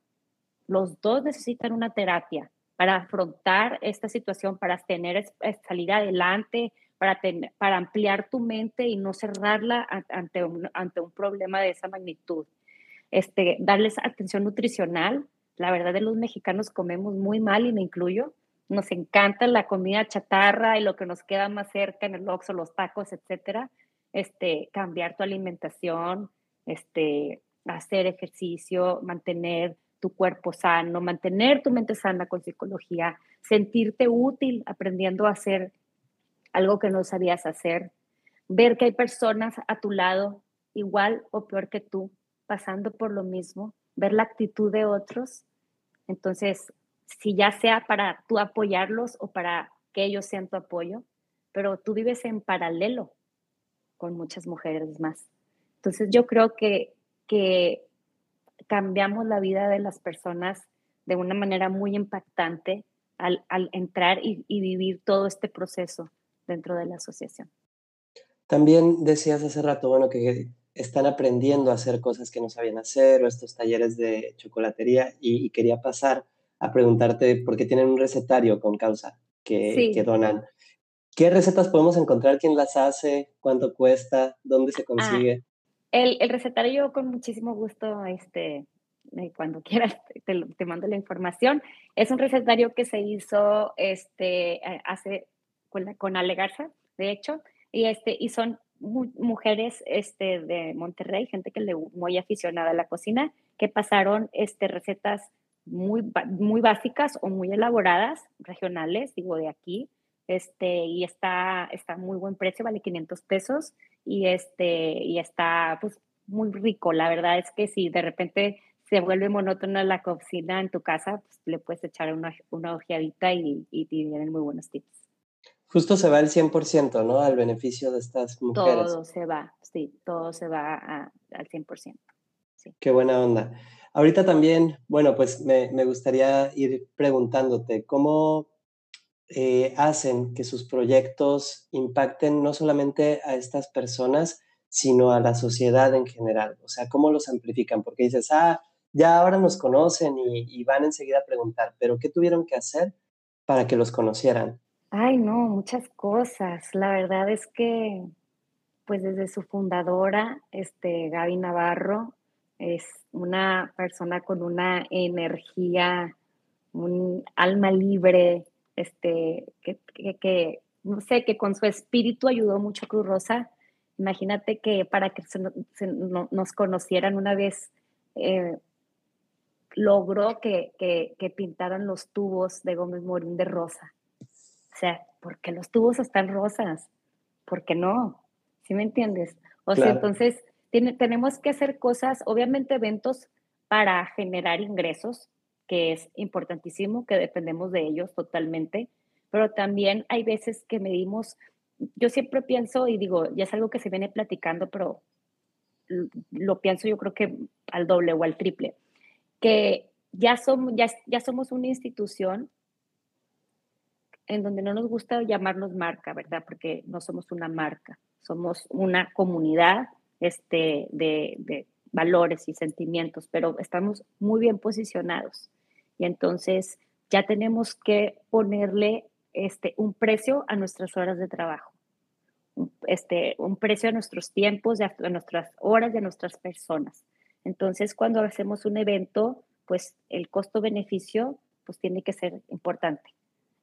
Los dos necesitan una terapia para afrontar esta situación, para tener, salir adelante, para, para ampliar tu mente y no cerrarla ante ante un problema de esa magnitud este, darles atención nutricional. La verdad de los mexicanos comemos muy mal y me incluyo. Nos encanta la comida chatarra y lo que nos queda más cerca en el Oxxo, los tacos, etcétera. Este, cambiar tu alimentación, este, hacer ejercicio, mantener tu cuerpo sano, mantener tu mente sana con psicología, sentirte útil aprendiendo a hacer algo que no sabías hacer, ver que hay personas a tu lado igual o peor que tú, pasando por lo mismo, ver la actitud de otros. Entonces, si ya sea para tú apoyarlos o para que ellos sean tu apoyo, pero tú vives en paralelo con muchas mujeres más. Entonces, yo creo que, que cambiamos la vida de las personas de una manera muy impactante al, al entrar y, y vivir todo este proceso dentro de la asociación. También decías hace rato, bueno, que están aprendiendo a hacer cosas que no sabían hacer o estos talleres de chocolatería y, quería pasar a preguntarte por qué tienen un recetario con causa que, que, donan. ¿Qué recetas podemos encontrar? ¿Quién las hace? ¿Cuánto cuesta? ¿Dónde se ah, consigue? el, el, recetario con muchísimo gusto, este, eh, cuando *laughs* quieras te, te, mando la información. Es un recetario que se hizo este, eh, hace con, con Ale Garza, de hecho, y, este, y son mujeres este, de Monterrey, gente que le muy aficionada a la cocina, que pasaron este, recetas muy, muy básicas o muy elaboradas, regionales, digo, de aquí, este, y está, está muy buen precio, vale 500 pesos, y, este, y está pues muy rico. La verdad es que si de repente se vuelve monótona la cocina en tu casa, pues le puedes echar una, una ojeadita y, y, y vienen muy buenos tips. Justo se va el 100%, ¿no? Al beneficio de estas mujeres. Todo se va, sí, todo se va al 100%. Sí. Qué buena onda. Ahorita también, bueno, pues me, gustaría ir preguntándote, ¿cómo eh, hacen que sus proyectos impacten no solamente a estas personas, sino a la sociedad en general? O sea, ¿cómo los amplifican? Porque dices, ah, ya ahora nos conocen y, y van enseguida a preguntar, pero ¿qué tuvieron que hacer para que los conocieran? Ay, no, muchas cosas. La verdad es que, pues desde su fundadora, este, Gaby Navarro, es una persona con una energía, un alma libre, este, que, que, no sé, que con su espíritu ayudó mucho a Cruz Rosa. Imagínate que para que nos conocieran una vez, eh, logró que, que, pintaran los tubos de Gómez Morín de rosa. O sea, porque los tubos están rosas? ¿Por qué no? ¿Sí me entiendes? O sea, entonces tenemos que hacer cosas, obviamente eventos para generar ingresos, que es importantísimo, que dependemos de ellos totalmente, pero también hay veces que medimos, yo siempre pienso y digo, ya es algo que se viene platicando, pero lo pienso yo creo que al doble o al triple, que ya somos, ya, ya somos una institución en donde no nos gusta llamarnos marca, ¿verdad? Porque no somos una marca, somos una comunidad este, de, valores y sentimientos, pero estamos muy bien posicionados. Y entonces ya tenemos que ponerle este, un precio a nuestras horas de trabajo, este, un precio a nuestros tiempos, a, nuestras horas, y a nuestras personas. Entonces, cuando hacemos un evento, pues el costo-beneficio pues tiene que ser importante.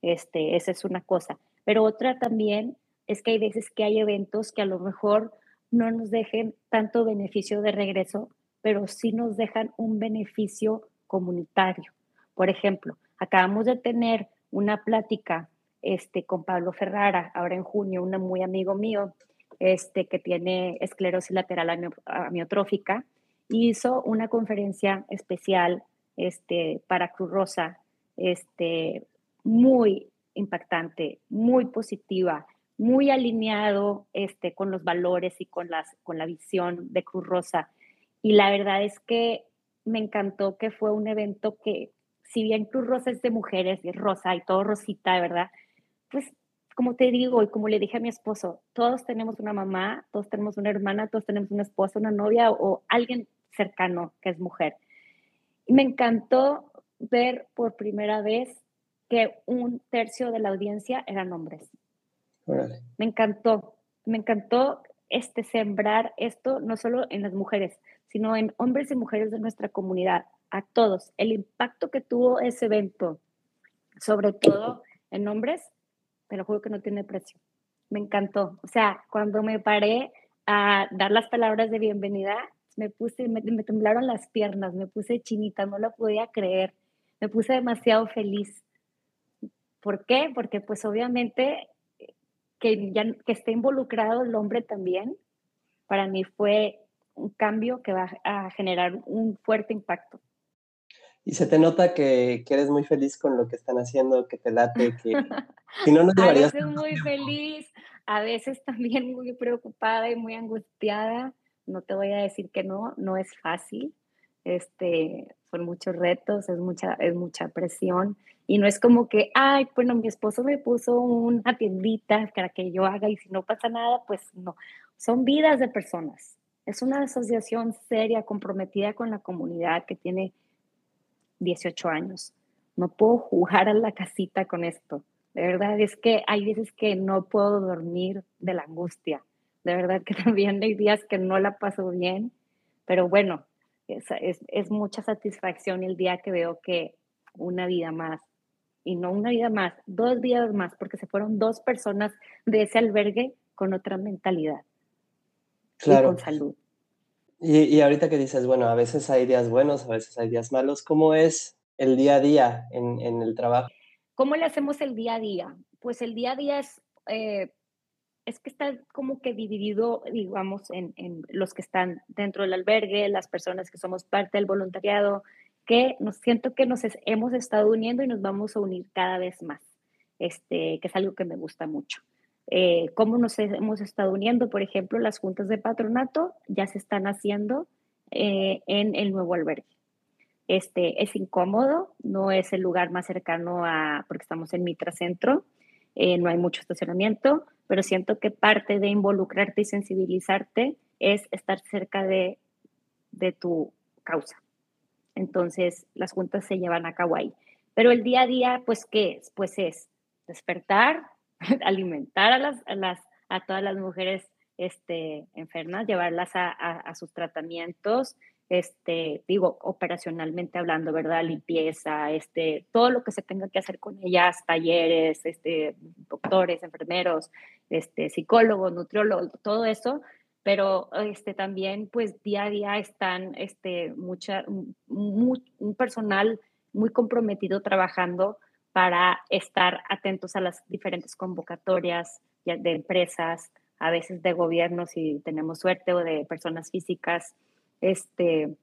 Este, esa es una cosa. Pero otra también es que hay veces que hay eventos que a lo mejor no nos dejen tanto beneficio de regreso, pero sí nos dejan un beneficio comunitario. Por ejemplo, acabamos de tener una plática este, con Pablo Ferrara, ahora en junio, un muy amigo mío, este, que tiene esclerosis lateral amiotrófica, hizo una conferencia especial este, para Cruz Rosa, este, muy impactante, muy positiva, muy alineado este, con los valores y con, las, con la visión de Cruz Rosa. Y la verdad es que me encantó que fue un evento que, si bien Cruz Rosa es de mujeres, y rosa y todo rosita, ¿verdad? Pues como te digo y como le dije a mi esposo, todos tenemos una mamá, todos tenemos una hermana, todos tenemos una esposa, una novia o, alguien cercano que es mujer. Y me encantó ver por primera vez que un tercio de la audiencia eran hombres. Me encantó, me encantó este sembrar esto no solo en las mujeres, sino en hombres y mujeres de nuestra comunidad, a todos. El impacto que tuvo ese evento, sobre todo en hombres, te lo juro que no tiene precio. Me encantó. O sea, cuando me paré a dar las palabras de bienvenida, me puse, me, temblaron las piernas, me puse chinita, no lo podía creer, me puse demasiado feliz. ¿Por qué? Porque pues obviamente que, ya, que esté involucrado el hombre también, para mí fue un cambio que va a generar un fuerte impacto. Y se te nota que, que eres muy feliz con lo que están haciendo, que te late, que *laughs* si no, no A veces muy feliz, a veces también muy preocupada y muy angustiada. No te voy a decir que no, no es fácil. Este, son muchos retos, es mucha, es mucha presión. Y no es como que, ay, bueno, mi esposo me puso una tiendita para que yo haga y si no pasa nada, pues no. Son vidas de personas. Es una asociación seria, comprometida con la comunidad que tiene 18 años. No puedo jugar a la casita con esto. De verdad es que hay veces que no puedo dormir de la angustia. De verdad que *laughs* también hay días que no la paso bien. Pero bueno, es, es, mucha satisfacción el día que veo que una vida más, y no una vida más, dos vidas más, porque se fueron dos personas de ese albergue con otra mentalidad. Claro. Y con salud. Y, y, ahorita que dices, bueno, a veces hay días buenos, a veces hay días malos, ¿cómo es el día a día en, en el trabajo? ¿Cómo le hacemos el día a día? Pues el día a día es eh, es que está como que dividido, digamos, en, los que están dentro del albergue, las personas que somos parte del voluntariado, que nos siento que nos hemos estado uniendo y nos vamos a unir cada vez más. este, que es algo que me gusta mucho. Eh, ¿Cómo nos hemos estado uniendo? Por ejemplo, las juntas de patronato ya se están haciendo eh, en el nuevo albergue. Este, es incómodo, no es el lugar más cercano a, porque estamos en Mitra Centro, eh, no hay mucho estacionamiento, pero siento que parte de involucrarte y sensibilizarte es estar cerca de, de tu causa. Entonces, las juntas se llevan a cabo ahí. Pero el día a día, pues, ¿qué es? Pues es despertar, *laughs* alimentar a, las, a, las, todas las mujeres este, enfermas, llevarlas a, a, sus tratamientos, este, digo, operacionalmente hablando, ¿verdad? Limpieza, este, todo lo que se tenga que hacer con ellas, talleres, este, doctores, enfermeros, este, psicólogos, nutriólogos, todo eso, pero este, también pues día a día están este, mucha, un personal muy comprometido trabajando para estar atentos a las diferentes convocatorias de empresas, a veces de gobiernos si tenemos suerte o de personas físicas, este,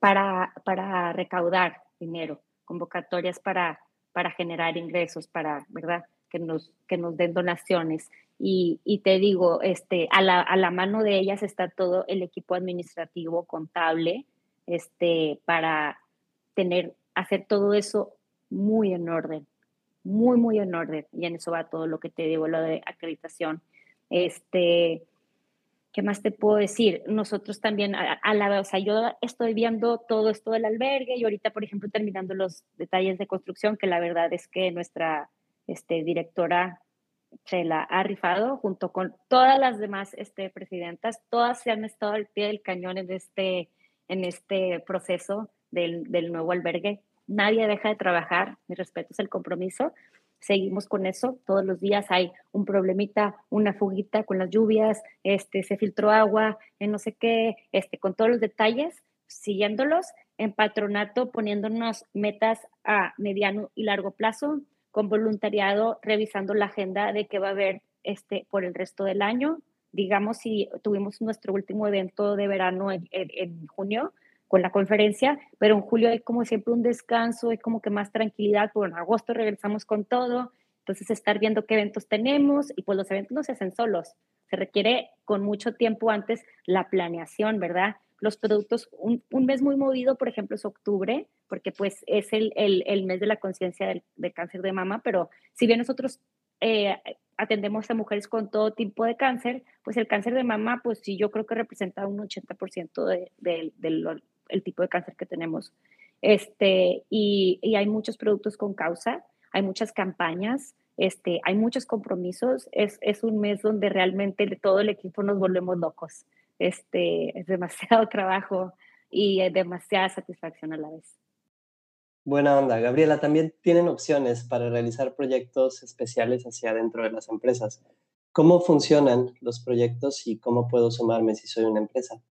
para, para recaudar dinero, convocatorias para, para generar ingresos, para, ¿verdad? Que nos, que nos den donaciones. Y, y te digo, este, a, la, a la mano de ellas está todo el equipo administrativo, contable, este, para tener, hacer todo eso muy en orden, muy, muy en orden. Y en eso va todo lo que te digo, lo de acreditación. Este, ¿qué más te puedo decir? Nosotros también, a, la o sea, yo estoy viendo todo esto del albergue y ahorita, por ejemplo, terminando los detalles de construcción, que la verdad es que nuestra este, directora se la ha rifado junto con todas las demás este, presidentas, todas se han estado al pie del cañón en este, en este proceso del, del nuevo albergue nadie deja de trabajar, mi respeto es el compromiso. Seguimos con eso, todos los días hay un problemita, una fuguita con las lluvias, este, se filtró agua, en no sé qué, este, con todos los detalles, siguiéndolos, en patronato poniéndonos metas a mediano y largo plazo, con voluntariado revisando la agenda de qué va a haber este, por el resto del año. Digamos, si tuvimos nuestro último evento de verano en junio, con la conferencia, pero en julio hay como siempre un descanso, hay como que más tranquilidad, pero en agosto regresamos con todo, entonces estar viendo qué eventos tenemos y pues los eventos no se hacen solos, se requiere con mucho tiempo antes la planeación, ¿verdad? Los productos, un, mes muy movido, por ejemplo, es octubre, porque pues es el, el, el mes de la conciencia del, cáncer de mama, pero si bien nosotros eh, atendemos a mujeres con todo tipo de cáncer, pues el cáncer de mama, pues sí, yo creo que representa un 80% de, de, de, el tipo de cáncer que tenemos. Este, y, y, hay muchos productos con causa, hay muchas campañas, este, hay muchos compromisos. Es, es un mes donde realmente todo el equipo nos volvemos locos. Este, es demasiado *laughs* trabajo y demasiada satisfacción a la vez. Buena onda. Gabriela, también tienen opciones para realizar proyectos especiales hacia adentro de las empresas. ¿Cómo funcionan los proyectos y cómo puedo sumarme si soy una empresa?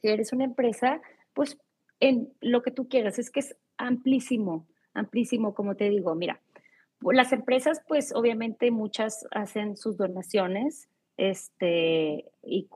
Si eres una empresa, pues en lo que tú quieras. Es que es amplísimo, amplísimo, como te digo. Mira, las empresas, pues obviamente muchas hacen sus donaciones, este, y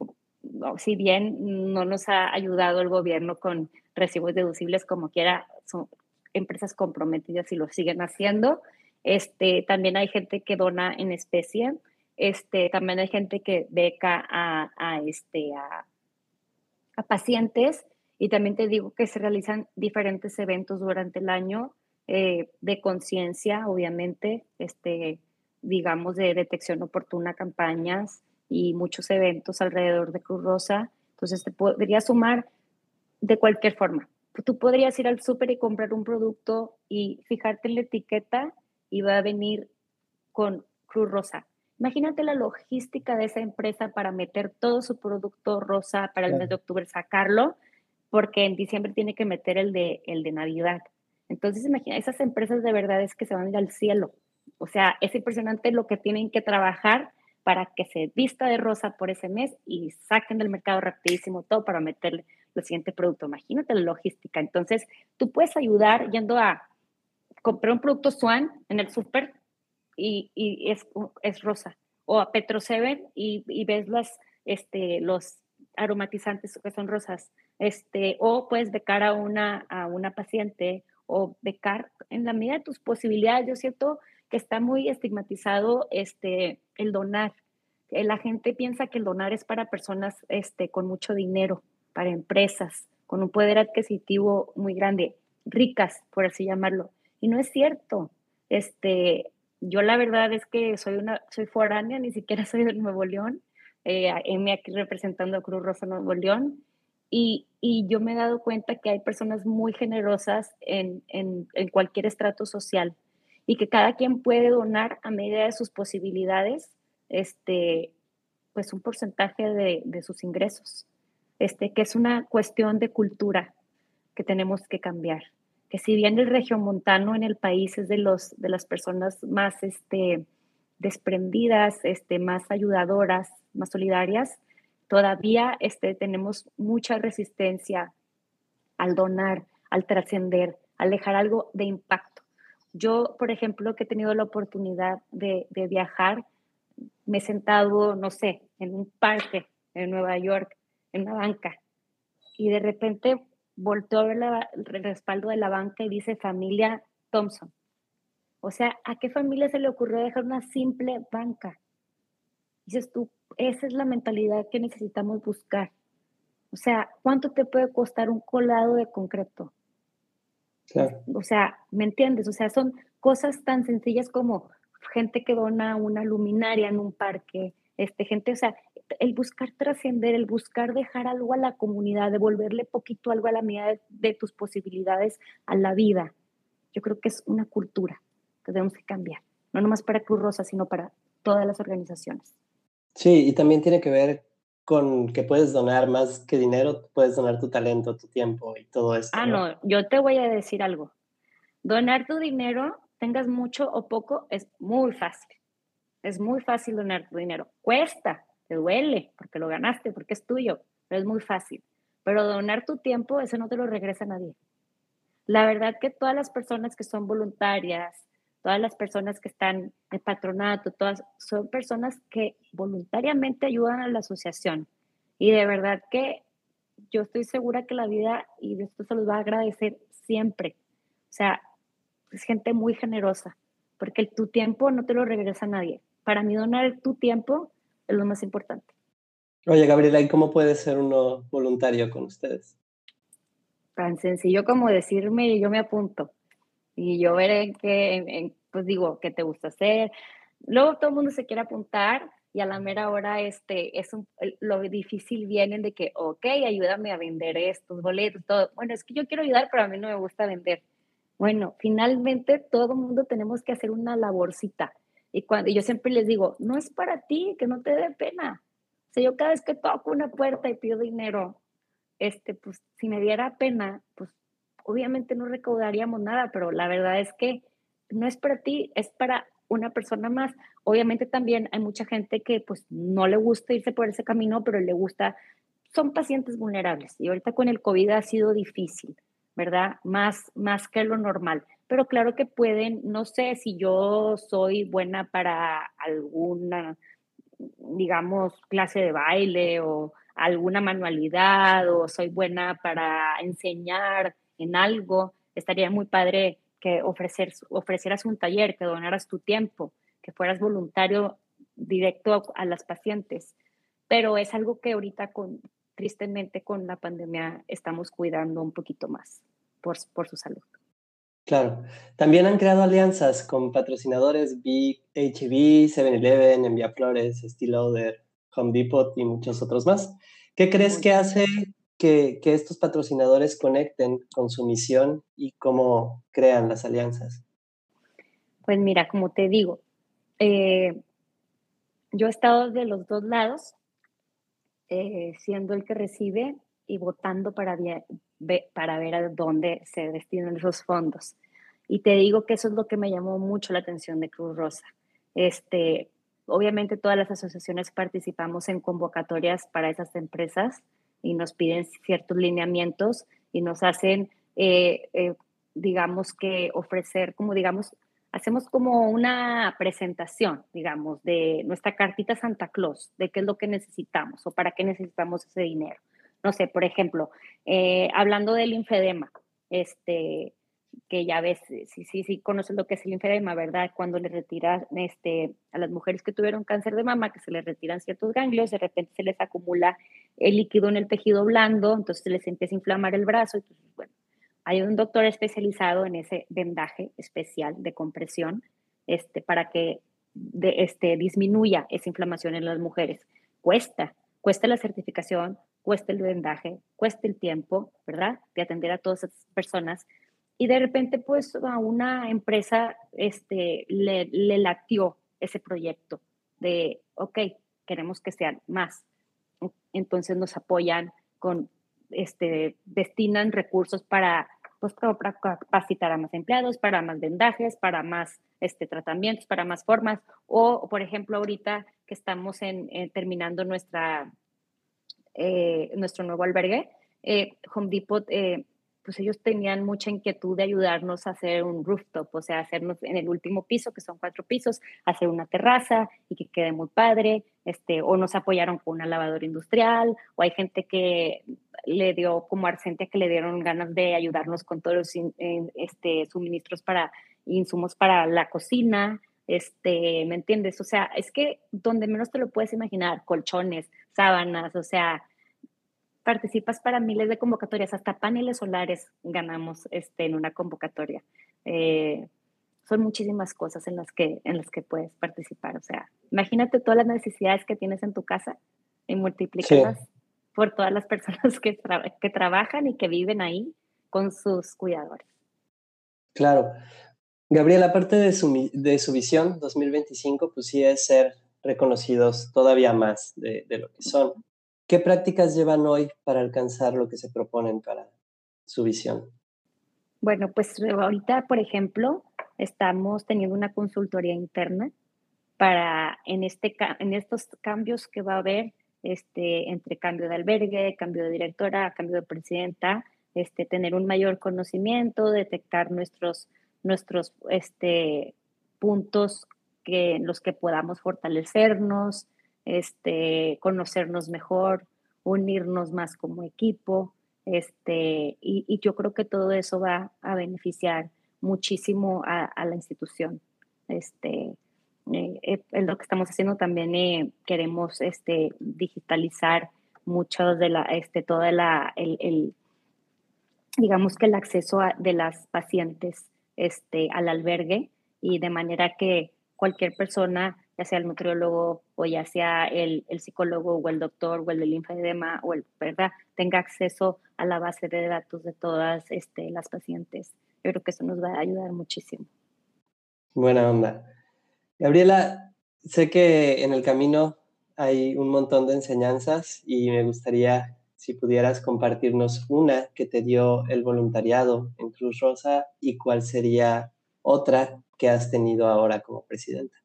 si bien no nos ha ayudado el gobierno con recibos deducibles como quiera, son empresas comprometidas y lo siguen haciendo. Este, también hay gente que dona en especie, este, también hay gente que beca a, este, a pacientes y también te digo que se realizan diferentes eventos durante el año eh, de conciencia, obviamente, este, digamos, de detección oportuna, campañas y muchos eventos alrededor de Cruz Rosa. Entonces, te podría sumar de cualquier forma. Tú podrías ir al súper y comprar un producto y fijarte en la etiqueta y va a venir con Cruz Rosa. Imagínate la logística de esa empresa para meter todo su producto rosa para el mes de octubre, sacarlo porque en diciembre tiene que meter el de, el de Navidad. Entonces, imagina, esas empresas de verdad es que se van a ir al cielo. O sea, es impresionante lo que tienen que trabajar para que se vista de rosa por ese mes y saquen del mercado rapidísimo todo para meterle el siguiente producto. Imagínate la logística. Entonces, tú puedes ayudar yendo a comprar un producto Swan en el súper y, y, es, es rosa. O a Petro Seven y, y ves las, este, los aromatizantes que son rosas este, o puedes becar a una, a una paciente o becar en la medida de tus posibilidades. Yo siento que está muy estigmatizado este, el donar. Eh, la gente piensa que el donar es para personas este, con mucho dinero, para empresas, con un poder adquisitivo muy grande, ricas, por así llamarlo. Y no es cierto. Este, yo la verdad es que soy una, soy foránea, ni siquiera soy de Nuevo León. Eh, aquí representando a Cruz Rosa Nuevo León. Y, yo me he dado cuenta que hay personas muy generosas en, cualquier estrato social y que cada quien puede donar a medida de sus posibilidades, este, pues un porcentaje de, de sus ingresos, este, que es una cuestión de cultura que tenemos que cambiar. Que si bien el regiomontano en el país es de, los, de las personas más este, desprendidas, este, más ayudadoras, más solidarias, todavía este, tenemos mucha resistencia al donar, al trascender, al dejar algo de impacto. Yo, por ejemplo, que he tenido la oportunidad de, de viajar, me he sentado, no sé, en un parque en Nueva York, en una banca, y de repente volteo a ver el respaldo de la banca y dice familia Thompson. O sea, ¿a qué familia se le ocurrió dejar una simple banca? Dices tú, esa es la mentalidad que necesitamos buscar. O sea, ¿cuánto te puede costar un colado de concreto? O sea, ¿me entiendes? O sea, son cosas tan sencillas como gente que dona una luminaria en un parque, este, gente, o sea, el buscar trascender, el buscar dejar algo a la comunidad, devolverle poquito algo a la medida de, de, tus posibilidades a la vida. Yo creo que es una cultura que debemos que cambiar, no nomás para Cruz Rosa, sino para todas las organizaciones. Sí, y también tiene que ver con que puedes donar más que dinero, puedes donar tu talento, tu tiempo y todo esto. Ah, no, yo te voy a decir algo. Donar tu dinero, tengas mucho o poco, es muy fácil. Es muy fácil donar tu dinero. Cuesta, te duele, porque lo ganaste, porque es tuyo, pero es muy fácil. Pero donar tu tiempo, eso no te lo regresa nadie. La verdad que todas las personas que son voluntarias, todas las personas que están en patronato, todas son personas que voluntariamente ayudan a la asociación. Y de verdad que yo estoy segura que la vida, y de esto se los va a agradecer siempre. O sea, es gente muy generosa, porque tu tiempo no te lo regresa a nadie. Para mí donar tu tiempo es lo más importante. Oye, Gabriela, ¿y cómo puede ser uno voluntario con ustedes? Tan sencillo como decirme, yo me apunto y yo veré qué, pues digo, qué te gusta hacer. Luego todo el mundo se quiere apuntar y a la mera hora este, es lo difícil viene de que, ok, ayúdame a vender estos boletos, todo. Bueno, es que yo quiero ayudar, pero a mí no me gusta vender. Bueno, finalmente todo el mundo tenemos que hacer una laborcita. Y cuando yo siempre les digo, no es para ti, que no te dé pena. O sea, yo cada vez que toco una puerta y pido dinero, este, pues si me diera pena, pues obviamente no recaudaríamos nada, pero la verdad es que no es para ti, es para una persona más. Obviamente también hay mucha gente que pues no le gusta irse por ese camino, pero le gusta, son pacientes vulnerables y ahorita con el COVID ha sido difícil, ¿verdad? Más, más que lo normal. Pero claro que pueden, no sé si yo soy buena para alguna, digamos, clase de baile o alguna manualidad o soy buena para enseñar en algo, estaría muy padre que ofrecer, ofrecieras un taller, que donaras tu tiempo, que fueras voluntario directo a, las pacientes. Pero es algo que ahorita con, tristemente con la pandemia estamos cuidando un poquito más por, por su salud. Claro. También han creado alianzas con patrocinadores Big HB, 7-Eleven, Envía Flores, Steel Home Depot y muchos otros más. ¿Qué crees que hace que, estos patrocinadores conecten con su misión y cómo crean las alianzas? Pues mira, como te digo, eh, yo he estado de los dos lados, eh, siendo el que recibe y votando para, para ver a dónde se destinan esos fondos. Y te digo que eso es lo que me llamó mucho la atención de Cruz Rosa. Este, obviamente todas las asociaciones participamos en convocatorias para esas empresas y nos piden ciertos lineamientos y nos hacen, eh, eh, digamos que ofrecer, como digamos, hacemos como una presentación, digamos, de nuestra cartita Santa Claus, de qué es lo que necesitamos o para qué necesitamos ese dinero. No sé, por ejemplo, eh, hablando del infedema, este, que ya ves, sí, sí, sí, conoces lo que es el linfedema, ¿verdad? Cuando le retiran este, a las mujeres que tuvieron cáncer de mama, que se les retiran ciertos ganglios, de repente se les acumula el líquido en el tejido blando, entonces se les empieza a inflamar el brazo. Entonces, bueno, hay un doctor especializado en ese vendaje especial de compresión este, para que de, este, disminuya esa inflamación en las mujeres. Cuesta, cuesta la certificación, cuesta el vendaje, cuesta el tiempo, ¿verdad? De atender a todas esas personas. Y de repente, pues, a una empresa este, le, le latió ese proyecto de, ok, queremos que sean más. Entonces nos apoyan con, este, destinan recursos para, pues, para capacitar a más empleados, para más vendajes, para más este, tratamientos, para más formas. O, por ejemplo, ahorita que estamos en, terminando nuestra, eh, nuestro nuevo albergue, eh, Home Depot, eh, pues ellos tenían mucha inquietud de ayudarnos a hacer un rooftop, o sea, hacernos en el último piso, que son cuatro pisos, hacer una terraza y que quede muy padre, este, o nos apoyaron con una lavadora industrial, o hay gente que le dio como Arcentia que le dieron ganas de ayudarnos con todos los este, suministros para insumos para la cocina, este, ¿me entiendes? O sea, es que donde menos te lo puedes imaginar, colchones, sábanas, o sea, participas para miles de convocatorias, hasta paneles solares ganamos este, en una convocatoria. Eh, son muchísimas cosas en las, que, en las que puedes participar. O sea, imagínate todas las necesidades que tienes en tu casa y multiplícalas por todas las personas *laughs* que, que trabajan y que viven ahí con sus cuidadores. Claro. Gabriel, aparte de su, de su visión 2025, pues sí es ser reconocidos todavía más de, de, lo que son. ¿Qué prácticas llevan hoy para alcanzar lo que se proponen para su visión? Bueno, pues ahorita, por ejemplo, estamos teniendo una consultoría interna para en, este, en estos cambios que va a haber este, entre cambio de albergue, cambio de directora, cambio de presidenta, este, tener un mayor conocimiento, detectar nuestros nuestros este, puntos que, en los que podamos fortalecernos, este, conocernos mejor, unirnos más como equipo. Este, y, yo creo que todo eso va a beneficiar muchísimo a, la institución. Este, eh, eh, es lo que estamos haciendo también eh, queremos este, digitalizar mucho de la, este, toda la, el digamos que el acceso de las pacientes este, al albergue y de manera que cualquier persona, ya sea el nutriólogo o ya sea el, psicólogo o el doctor o el del linfedema o el, ¿verdad? Tenga acceso a la base de datos de todas este, las pacientes. Yo creo que eso nos va a ayudar muchísimo. Buena onda. Gabriela, sé que en el camino hay un montón de enseñanzas y me gustaría si pudieras compartirnos una que te dio el voluntariado en Cruz Rosa y cuál sería otra que has tenido ahora como presidenta.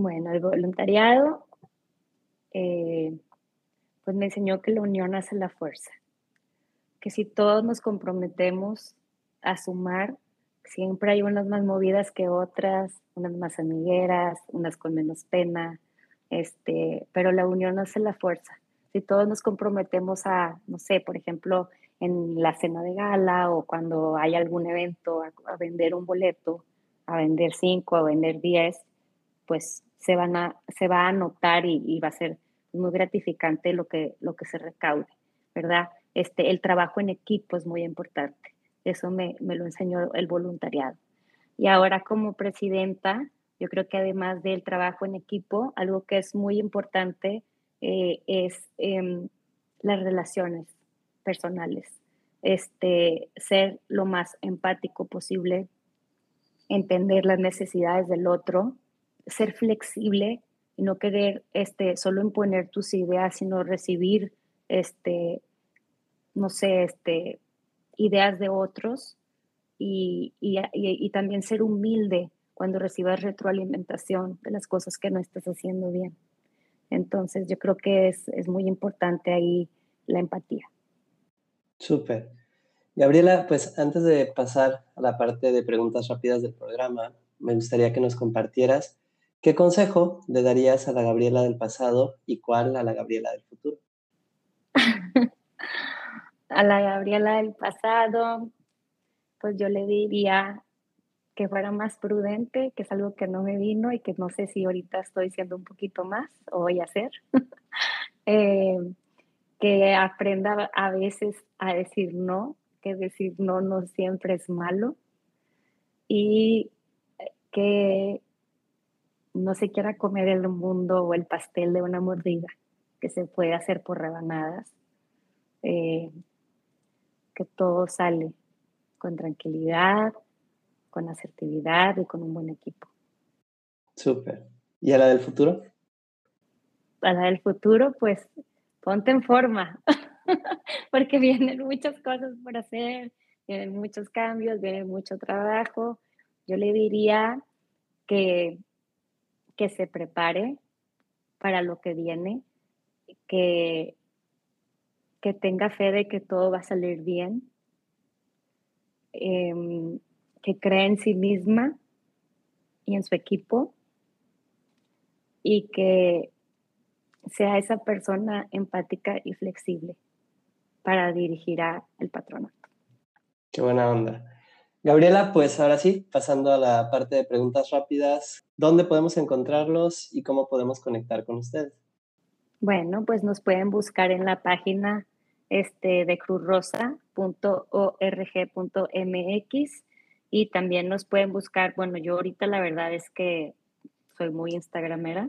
Bueno, el voluntariado, eh, pues me enseñó que la unión hace la fuerza, que si todos nos comprometemos a sumar, siempre hay unas más movidas que otras, unas más amigueras, unas con menos pena, este, pero la unión hace la fuerza. Si todos nos comprometemos a, no sé, por ejemplo, en la cena de gala o cuando hay algún evento a, vender un boleto, a vender cinco, a vender diez, pues se, van a, se va a notar y, va a ser muy gratificante lo que, lo que se recaude, ¿verdad? Este, el trabajo en equipo es muy importante. Eso me, me lo enseñó el voluntariado. Y ahora como presidenta, yo creo que además del trabajo en equipo, algo que es muy importante eh, es em, las relaciones personales, este, ser lo más empático posible, entender las necesidades del otro, ser flexible y no querer este, solo imponer tus ideas, sino recibir, este, no sé, este, ideas de otros y, y también ser humilde cuando recibas retroalimentación de las cosas que no estás haciendo bien. Entonces yo creo que es, muy importante ahí la empatía. Súper. Gabriela, pues antes de pasar a la parte de preguntas rápidas del programa, me gustaría que nos compartieras qué consejo le darías a la Gabriela del pasado y cuál a la Gabriela del futuro. *laughs* a la Gabriela del pasado, pues yo le diría que fuera más prudente, que es algo que no me vino y que no sé si ahorita estoy siendo un poquito más o voy a hacer. *laughs* Eh, que aprenda a veces a decir no, que decir no no siempre es malo y que no se quiera comer el mundo o el pastel de una mordida, que se puede hacer por rebanadas, eh, que todo sale con tranquilidad, con asertividad y con un buen equipo. Súper. ¿Y a la del futuro? A la del futuro, pues ponte en forma, *laughs* porque vienen muchas cosas por hacer, vienen muchos cambios, viene mucho trabajo. Yo le diría que, que se prepare para lo que viene, que, que tenga fe de que todo va a salir bien, Em, que cree en sí misma y en su equipo y que sea esa persona empática y flexible para dirigir al patronato. Qué buena onda. Gabriela, pues ahora sí, pasando a la parte de preguntas rápidas, ¿dónde podemos encontrarlos y cómo podemos conectar con ustedes? Bueno, pues nos pueden buscar en la página este, de cruzrosa.org.mx y también nos pueden buscar, bueno, yo ahorita la verdad es que soy muy instagramera,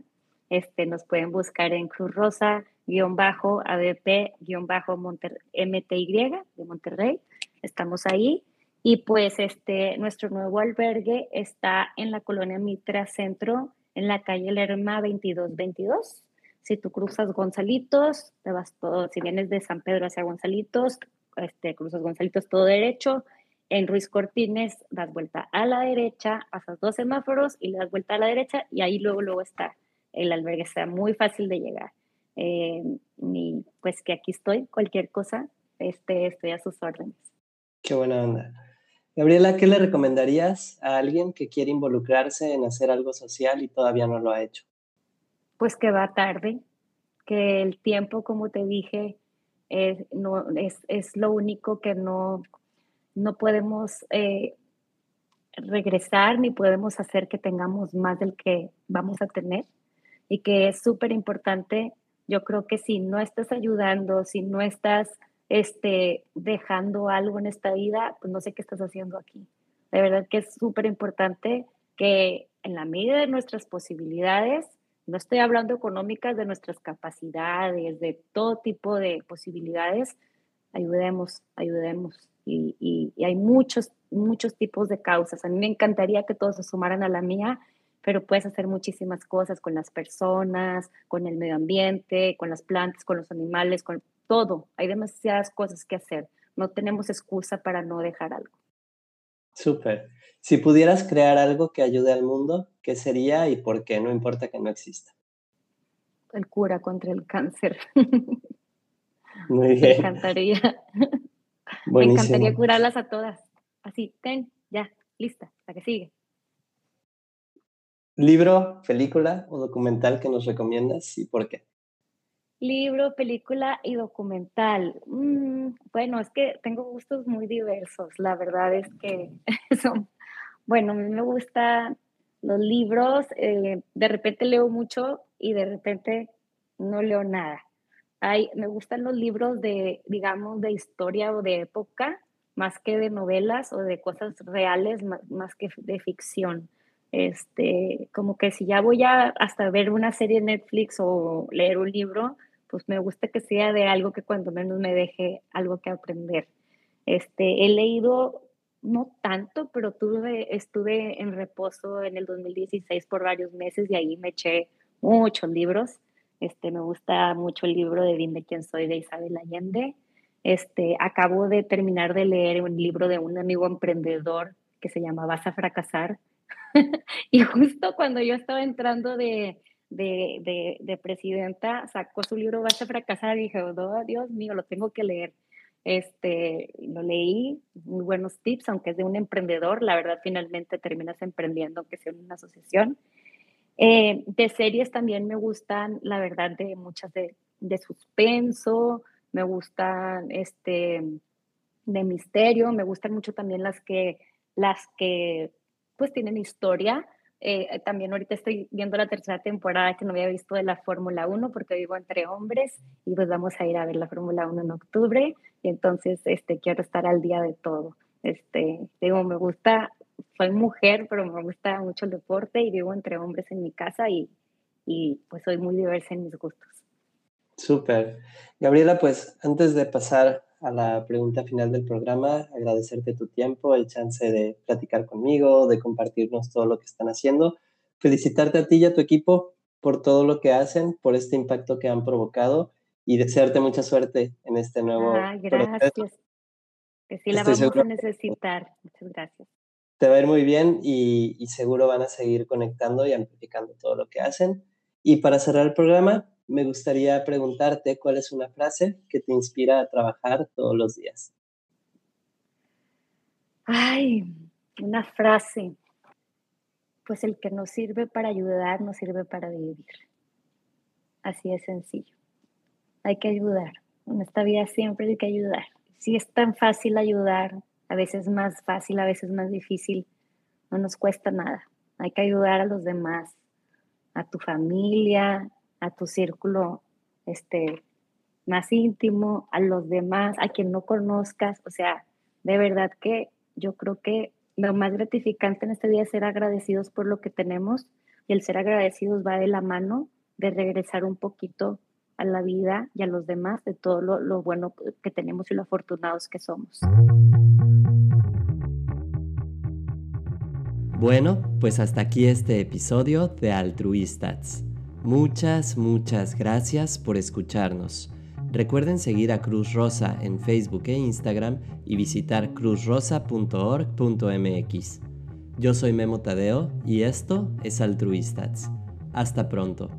este, nos pueden buscar en Cruz Rosa, guion bajo, ABP, guion bajo, MTY de Monterrey, estamos ahí. Y pues este, nuestro nuevo albergue está en la colonia Mitra Centro, en la calle Lerma 2222. Si tú cruzas Gonzalitos, te vas todo, si vienes de San Pedro hacia Gonzalitos, este, cruzas Gonzalitos todo derecho, en Ruiz Cortines das vuelta a la derecha, pasas dos semáforos y le das vuelta a la derecha y ahí luego, luego está el albergue, está muy fácil de llegar. Eh, y pues que aquí estoy, cualquier cosa, este, estoy a sus órdenes. Qué buena onda. Gabriela, ¿qué le recomendarías a alguien que quiere involucrarse en hacer algo social y todavía no lo ha hecho? pues que va tarde, que el tiempo, como te dije, es, lo único que no, no podemos eh, regresar ni podemos hacer que tengamos más del que vamos a tener y que es súper importante. Yo creo que si no estás ayudando, si no estás dejando algo en esta vida, pues no sé qué estás haciendo aquí. De verdad que es súper importante que en la medida de nuestras posibilidades no estoy hablando económicas de nuestras capacidades, de todo tipo de posibilidades. Ayudemos, ayudemos. Y, hay muchos, muchos tipos de causas. A mí me encantaría que todos se sumaran a la mía, pero puedes hacer muchísimas cosas con las personas, con el medio ambiente, con las plantas, con los animales, con todo. Hay demasiadas cosas que hacer. No tenemos excusa para no dejar algo. Súper. Si pudieras crear algo que ayude al mundo, ¿qué sería y por qué? No importa que no exista. El cura contra el cáncer. *laughs* Muy bien. Me encantaría. *laughs* Me encantaría curarlas a todas. Así, ten, ya, lista, la que sigue. ¿Libro, película o documental que nos recomiendas y por qué? Libro, película y documental. Mm, bueno, es que tengo gustos muy diversos. La verdad es que *laughs* son, bueno, a mí me gustan los libros. Eh, de repente leo mucho y de repente no leo nada. Hay, me gustan los libros de, digamos, de historia o de época, más que de novelas o de cosas reales, más, más que de ficción. Este, como que si ya voy a hasta ver una serie Netflix o leer un libro, pues me gusta que sea de algo que cuando menos me deje algo que aprender. Este, he leído no tanto, pero tuve, estuve en reposo en el 2016 por varios meses y ahí me eché muchos libros. Este, me gusta mucho el libro de Dime quién soy de Isabel Allende. Este, acabo de terminar de leer un libro de un amigo emprendedor que se llama Vas a fracasar. *laughs* y justo cuando yo estaba entrando de, de, de, presidenta, sacó su libro Vas a fracasar y dije, oh, Dios mío, lo tengo que leer. Este, lo leí, muy buenos tips, aunque es de un emprendedor, la verdad finalmente terminas emprendiendo, aunque sea en una asociación. Eh, de series también me gustan, la verdad, de muchas de, de suspenso, me gustan este, de misterio. Me gustan mucho también las que, las que pues tienen historia. Eh, también ahorita estoy viendo la tercera temporada que no había visto de la Fórmula 1 porque vivo entre hombres y pues vamos a ir a ver la Fórmula 1 en octubre y entonces este, quiero estar al día de todo. Este, digo, me gusta, soy mujer, pero me gusta mucho el deporte y vivo entre hombres en mi casa y, y pues soy muy diversa en mis gustos. Súper. Gabriela, pues antes de pasar a la pregunta final del programa, agradecerte tu tiempo, el chance de platicar conmigo, de compartirnos todo lo que están haciendo. Felicitarte a ti y a tu equipo por todo lo que hacen, por este impacto que han provocado y desearte mucha suerte en este nuevo Ay, gracias. Que sí la vamos a necesitar. Muchas gracias. Te va a ir muy bien y, y seguro van a seguir conectando y amplificando todo lo que hacen. Y para cerrar el programa, me gustaría preguntarte cuál es una frase que te inspira a trabajar todos los días. Ay, una frase. Pues el que nos sirve para ayudar, nos sirve para vivir. Así de sencillo. Hay que ayudar. En esta vida siempre hay que ayudar. Si es tan fácil ayudar, a veces más fácil, a veces más difícil, no nos cuesta nada. Hay que ayudar a los demás, a tu familia, a tu círculo este, más íntimo, a los demás, a quien no conozcas. O sea, de verdad que yo creo que lo más gratificante en este día es ser agradecidos por lo que tenemos y el ser agradecidos va de la mano de regresar un poquito a la vida y a los demás de todo lo, lo bueno que tenemos y lo afortunados que somos. Bueno, pues hasta aquí este episodio de Altruistas. Muchas, muchas gracias por escucharnos. Recuerden seguir a Cruz Rosa en Facebook e Instagram y visitar cruzrosa.org.mx. Yo soy Memo Tadeo y esto es Altruistats. Hasta pronto.